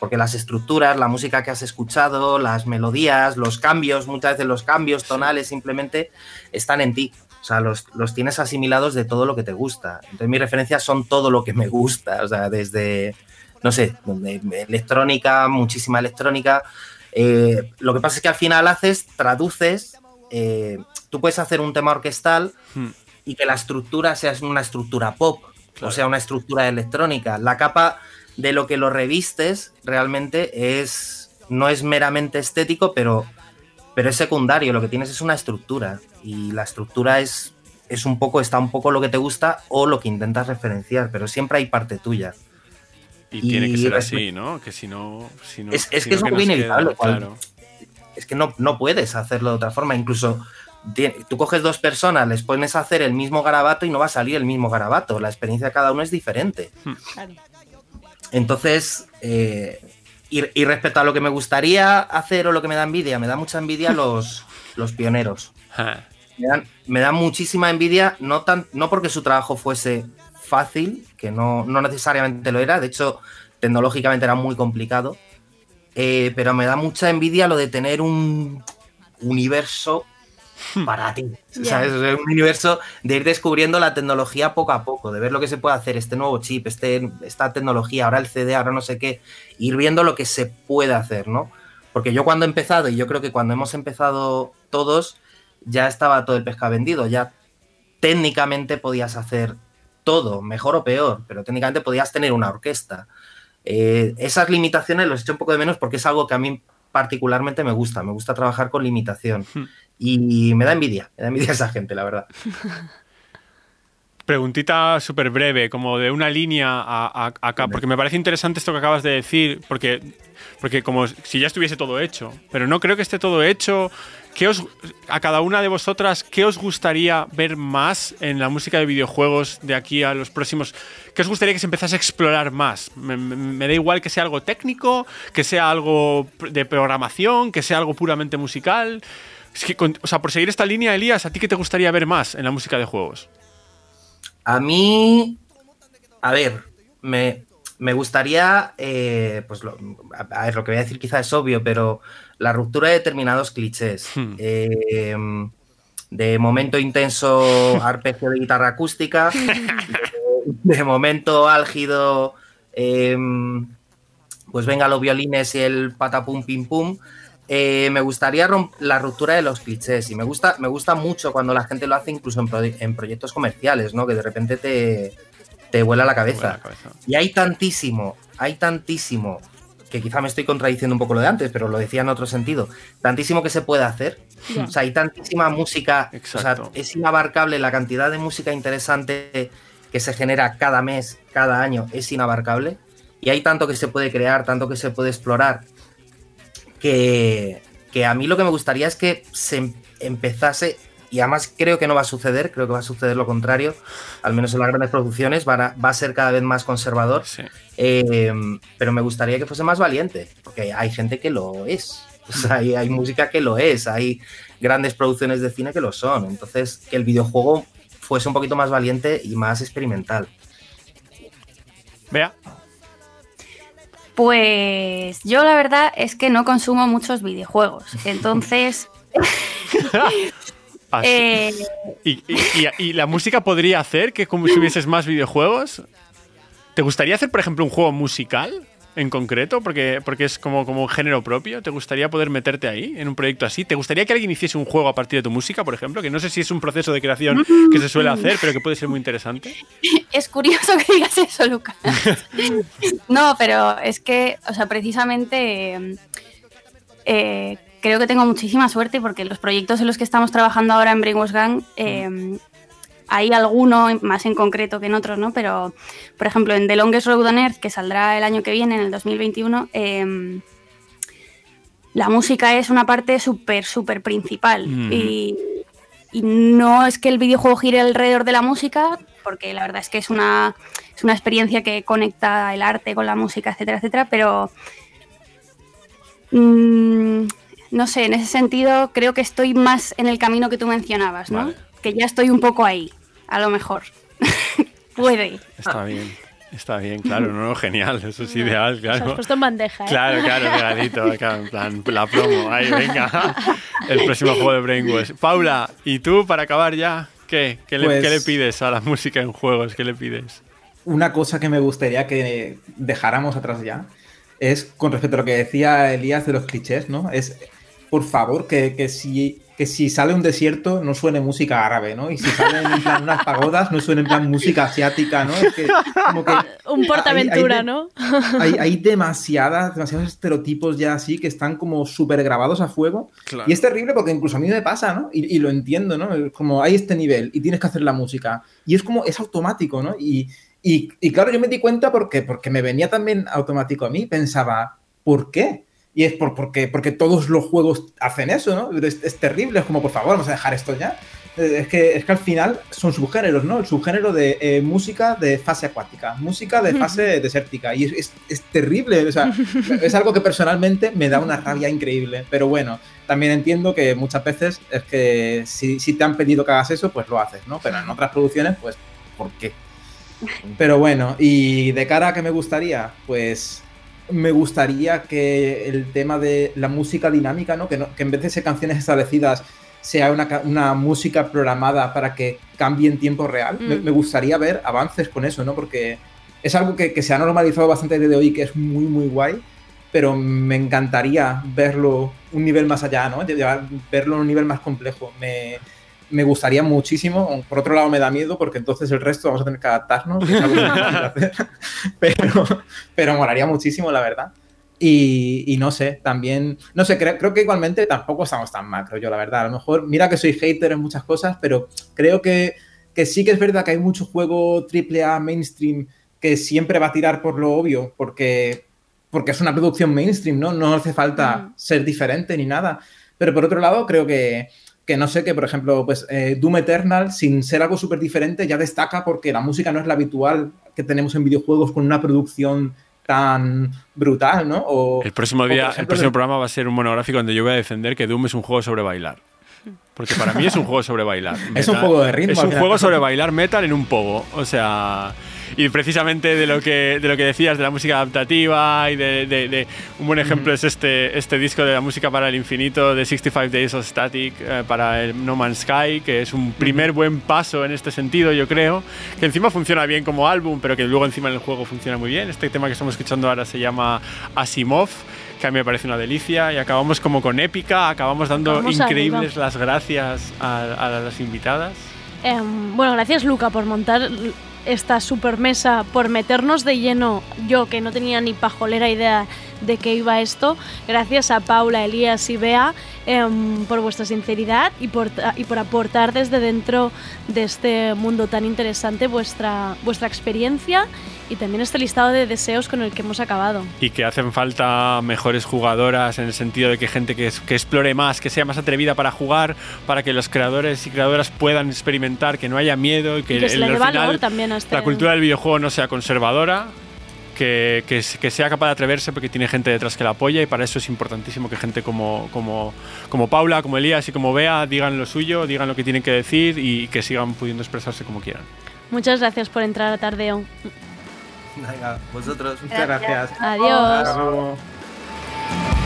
Speaker 10: Porque las estructuras, la música que has escuchado, las melodías, los cambios, muchas veces los cambios tonales simplemente están en ti. O sea, los, los tienes asimilados de todo lo que te gusta. Entonces mis referencias son todo lo que me gusta. O sea, desde, no sé, de- electrónica, muchísima electrónica. Eh, lo que pasa es que al final haces, traduces, eh, tú puedes hacer un tema orquestal
Speaker 8: Hmm.
Speaker 10: Y que la estructura sea una estructura pop,
Speaker 8: Claro.
Speaker 10: o sea, una estructura electrónica. La capa de lo que lo revistes realmente es no es meramente estético, pero, pero es secundario. Lo que tienes es una estructura y la estructura es, es un poco, está un poco lo que te gusta o lo que intentas referenciar, pero siempre hay parte tuya.
Speaker 8: Y, tiene que ser así, ¿no? Que si no. Si no
Speaker 10: Es- es
Speaker 8: si
Speaker 10: que
Speaker 8: no
Speaker 10: es un poco inevitable,
Speaker 8: queda- claro.
Speaker 10: es que no, no puedes hacerlo de otra forma. Incluso tú coges dos personas, les pones a hacer el mismo garabato y no va a salir el mismo garabato. La experiencia de cada uno es diferente.
Speaker 2: Claro.
Speaker 10: Entonces, eh, y, y respecto a lo que me gustaría hacer o lo que me da envidia, me da mucha envidia los, los pioneros. Me dan, me da muchísima envidia, no, tan, no porque su trabajo fuese fácil, que no, no necesariamente lo era, de hecho, tecnológicamente era muy complicado, eh, pero me da mucha envidia lo de tener un universo para ti. ¿sabes? O sea, un universo de ir descubriendo la tecnología poco a poco, de ver lo que se puede hacer, este nuevo chip, este, esta tecnología, ahora el CD, ahora no sé qué, ir viendo lo que se puede hacer, ¿no? Porque yo cuando he empezado, y yo creo que cuando hemos empezado todos, ya estaba todo el pescado vendido, ya técnicamente podías hacer todo, mejor o peor, pero técnicamente podías tener una orquesta. Eh, esas limitaciones los echo un poco de menos porque es algo que a mí particularmente me gusta, me gusta trabajar con limitación. Y me da envidia, me da envidia esa gente, la verdad.
Speaker 8: Preguntita súper breve, como de una línea a, a- acá, porque me parece interesante esto que acabas de decir, porque, porque como si ya estuviese todo hecho, pero no creo que esté todo hecho. ¿Qué os, a cada una de vosotras, ¿qué os gustaría ver más en la música de videojuegos de aquí a los próximos? ¿Qué os gustaría que se empezase a explorar más? Me, me- me da igual que sea algo técnico, que sea algo de programación, que sea algo puramente musical. Es que, con- o sea, por seguir esta línea, Elías, ¿a ti qué te gustaría ver más en la música de juegos?
Speaker 10: A mí, a ver, me, me gustaría, eh, pues lo, a, ver, lo que voy a decir quizá es obvio, pero la ruptura de determinados clichés.
Speaker 8: Hmm.
Speaker 10: Eh, de momento intenso arpegio de guitarra acústica, de, de momento álgido, eh, pues venga los violines y el patapum pim pum. Eh, me gustaría romp- la ruptura de los clichés y me gusta, me gusta mucho cuando la gente lo hace incluso en, proye- en proyectos comerciales, ¿no? Que de repente te, te vuela la cabeza. Y hay tantísimo, hay tantísimo, que quizá me estoy contradiciendo un poco lo de antes, pero lo decía en otro sentido, tantísimo que se puede hacer. O sea, hay tantísima música, o sea, es inabarcable la cantidad de música interesante que se genera cada mes, cada año, es inabarcable. Y hay tanto que se puede crear, tanto que se puede explorar, que, que a mí lo que me gustaría es que se em- empezase, y además creo que no va a suceder, creo que va a suceder lo contrario, al menos en las grandes producciones, van a- va a ser cada vez más conservador, Eh, pero me gustaría que fuese más valiente, porque hay gente que lo es, o sea, hay, hay música que lo es, hay grandes producciones de cine que lo son, entonces que el videojuego fuese un poquito más valiente y más experimental.
Speaker 8: Vea.
Speaker 11: Pues yo la verdad es que no consumo muchos videojuegos. Entonces,
Speaker 8: Así.
Speaker 11: eh,
Speaker 8: ¿Y, y- y- y la música podría hacer que como si hubieses más videojuegos? ¿Te gustaría hacer, por ejemplo, un juego musical en concreto? Porque, porque es como, como un género propio. ¿Te gustaría poder meterte ahí, en un proyecto así? ¿Te gustaría que alguien hiciese un juego a partir de tu música, por ejemplo? Que no sé si es un proceso de creación que se suele hacer, pero que puede ser muy interesante.
Speaker 11: es curioso que digas eso, Lucas. No, pero es que, o sea, precisamente eh, creo que tengo muchísima suerte porque los proyectos en los que estamos trabajando ahora en Brainwash Gang, eh, hay alguno más en concreto que en otros, ¿no? Pero, por ejemplo, en The Longest Road on Earth, que saldrá el año que viene, en el 2021, eh, la música es una parte súper, súper principal.
Speaker 12: Mm.
Speaker 11: Y, y no es que el videojuego gire alrededor de la música, porque la verdad es que es una, es una experiencia que conecta el arte con la música, etcétera, etcétera, pero mm, no sé, en ese sentido creo que estoy más en el camino que tú mencionabas, ¿no?
Speaker 8: Vale.
Speaker 11: Que ya estoy un poco ahí, a lo mejor. Puede.
Speaker 8: Está bien. Está bien, claro, no, no, genial, eso es ideal,
Speaker 2: Lo has
Speaker 8: claro.
Speaker 2: puesto en bandeja, ¿eh?
Speaker 8: Claro, claro, regalito, acá, en plan, la promo, ahí, venga, el próximo juego de Brainwash. Paula, ¿y tú, para acabar ya, qué? ¿Qué le,
Speaker 9: Pues-
Speaker 8: qué le pides a la música en juegos? ¿Qué le pides?
Speaker 9: Una cosa que me gustaría que dejáramos atrás ya es con respecto a lo que decía Elías de los clichés, ¿no? Es, por favor, que, que si, que si sale un desierto no suene música árabe, ¿no? Y si salen en plan unas pagodas no suene en plan música asiática, ¿no? Es que como que
Speaker 2: Un portaventura,
Speaker 9: hay- hay de-
Speaker 2: ¿no?
Speaker 9: hay, hay demasiadas, demasiados estereotipos ya así que están como súper grabados a fuego.
Speaker 8: Claro.
Speaker 9: Y es terrible porque incluso a mí me pasa, ¿no? Y, y lo entiendo, ¿no? Es Como hay este nivel y tienes que hacer la música. Y es como, es automático, ¿no? Y, y, y claro, yo me di cuenta porque, porque me venía también automático a mí. Pensaba, ¿por qué? Y es por, porque, porque todos los juegos hacen eso, ¿no? Es, es terrible, es como, por favor, vamos a dejar esto ya. Eh, Es que, es que al final son subgéneros, ¿no? El subgénero de eh, música de fase acuática, música de fase desértica. Y es, es- es terrible, o sea, es algo que personalmente me da una rabia increíble. Pero bueno, también entiendo que muchas veces es que si, si te han pedido que hagas eso, pues lo haces, ¿no? Pero en otras producciones, pues, ¿por qué? Pero bueno, y de cara a que me gustaría, pues me gustaría que el tema de la música dinámica, ¿no? Que, no- que en vez de ser canciones establecidas, sea una, una música programada para que cambie en tiempo real. Me,
Speaker 2: Mm.
Speaker 9: me gustaría ver avances con eso, ¿no? Porque es algo que, que se ha normalizado bastante desde hoy, que es muy, muy guay, pero me encantaría verlo un nivel más allá, ¿no? Llevar- verlo en un nivel más complejo. Me, me gustaría muchísimo. Por otro lado, me da miedo porque entonces el resto vamos a tener que adaptarnos. que hacer. pero, pero molaría muchísimo, la verdad. Y, y no sé, también, no sé, creo, creo que igualmente tampoco estamos tan mal, creo yo, la verdad. A lo mejor, mira que soy hater en muchas cosas, pero creo que que sí que es verdad que hay mucho juego AAA mainstream que siempre va a tirar por lo obvio, porque, porque es una producción mainstream, ¿no? No hace falta ser diferente ni nada. Pero por otro lado, creo que, que no sé, que por ejemplo, pues eh, Doom Eternal, sin ser algo súper diferente, ya destaca porque la música no es la habitual que tenemos en videojuegos con una producción tan brutal, ¿no? O,
Speaker 8: El próximo
Speaker 9: o,
Speaker 8: día, el próximo
Speaker 9: de-
Speaker 8: programa va a ser un monográfico donde yo voy a defender que Doom es un juego sobre bailar. Porque para mí es un juego sobre bailar.
Speaker 9: Es un juego de ritmo,
Speaker 8: Es un juego sobre bailar metal en un pogo. O sea. Y precisamente de lo que, de lo que decías de la música adaptativa y de, de- de- un buen ejemplo es este, este disco de la música para el infinito de 65 Days of Static eh, para el No Man's Sky, que es un primer buen paso en este sentido, yo creo, que encima funciona bien como álbum, pero que luego encima en el juego funciona muy bien. Este tema que estamos escuchando ahora se llama Asimov, que a mí me parece una delicia, y acabamos como con épica, acabamos dando
Speaker 2: Vamos
Speaker 8: increíbles
Speaker 2: arriba.
Speaker 8: las gracias a, a las invitadas.
Speaker 2: Em, bueno, gracias Luca por montar esta super mesa, por meternos de lleno, yo que no tenía ni pajolera idea de qué iba esto. Gracias a Paula, Elías y Bea em, por vuestra sinceridad y por, y por aportar desde dentro de este mundo tan interesante vuestra, vuestra experiencia y también este listado de deseos con el que hemos acabado.
Speaker 8: y que hacen falta mejores jugadoras en el sentido de que gente que, que explore más, que sea más atrevida para jugar, para que los creadores y creadoras puedan experimentar, que no haya miedo y que,
Speaker 2: Y que se
Speaker 8: el-
Speaker 2: le dé
Speaker 8: al
Speaker 2: valor
Speaker 8: final
Speaker 2: también a este...
Speaker 8: la cultura del videojuego no sea conservadora. Que, que, s- que sea capaz de atreverse porque tiene gente detrás que la apoya y para eso es importantísimo que gente como, como, como Paula, como Elías y como Bea digan lo suyo, digan lo que tienen que decir y que sigan pudiendo expresarse como quieran.
Speaker 2: Muchas gracias por entrar a Tardeo.
Speaker 10: Venga, vosotros.
Speaker 9: Muchas gracias.
Speaker 2: Adiós.
Speaker 9: Hasta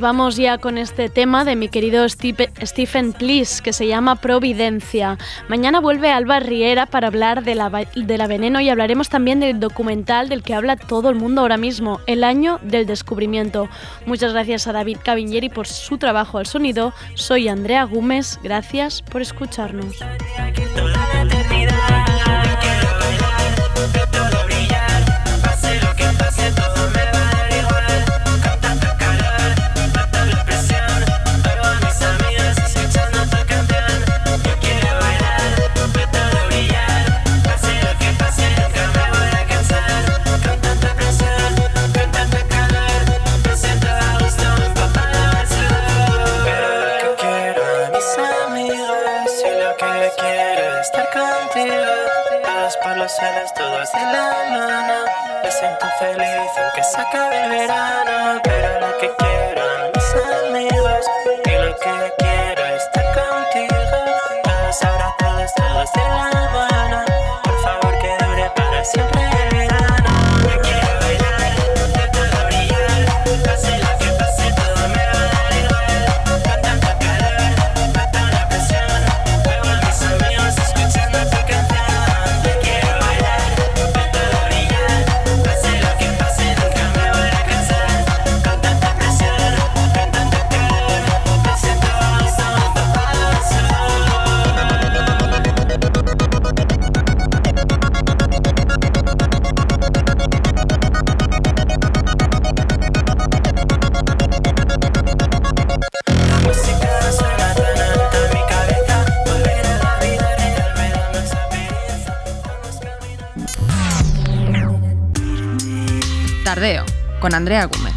Speaker 2: Vamos ya con este tema de mi querido Stephen Please, que se llama Providencia. Mañana vuelve Alba Riera para hablar de la, de la veneno y hablaremos también del documental del que habla todo el mundo ahora mismo, El año del descubrimiento. Muchas gracias a David Cabinieri por su trabajo al sonido. Soy Andrea Gómez, gracias por escucharnos.
Speaker 5: acabe el verano, pero lo que quiero. con
Speaker 3: Andrea Gómez.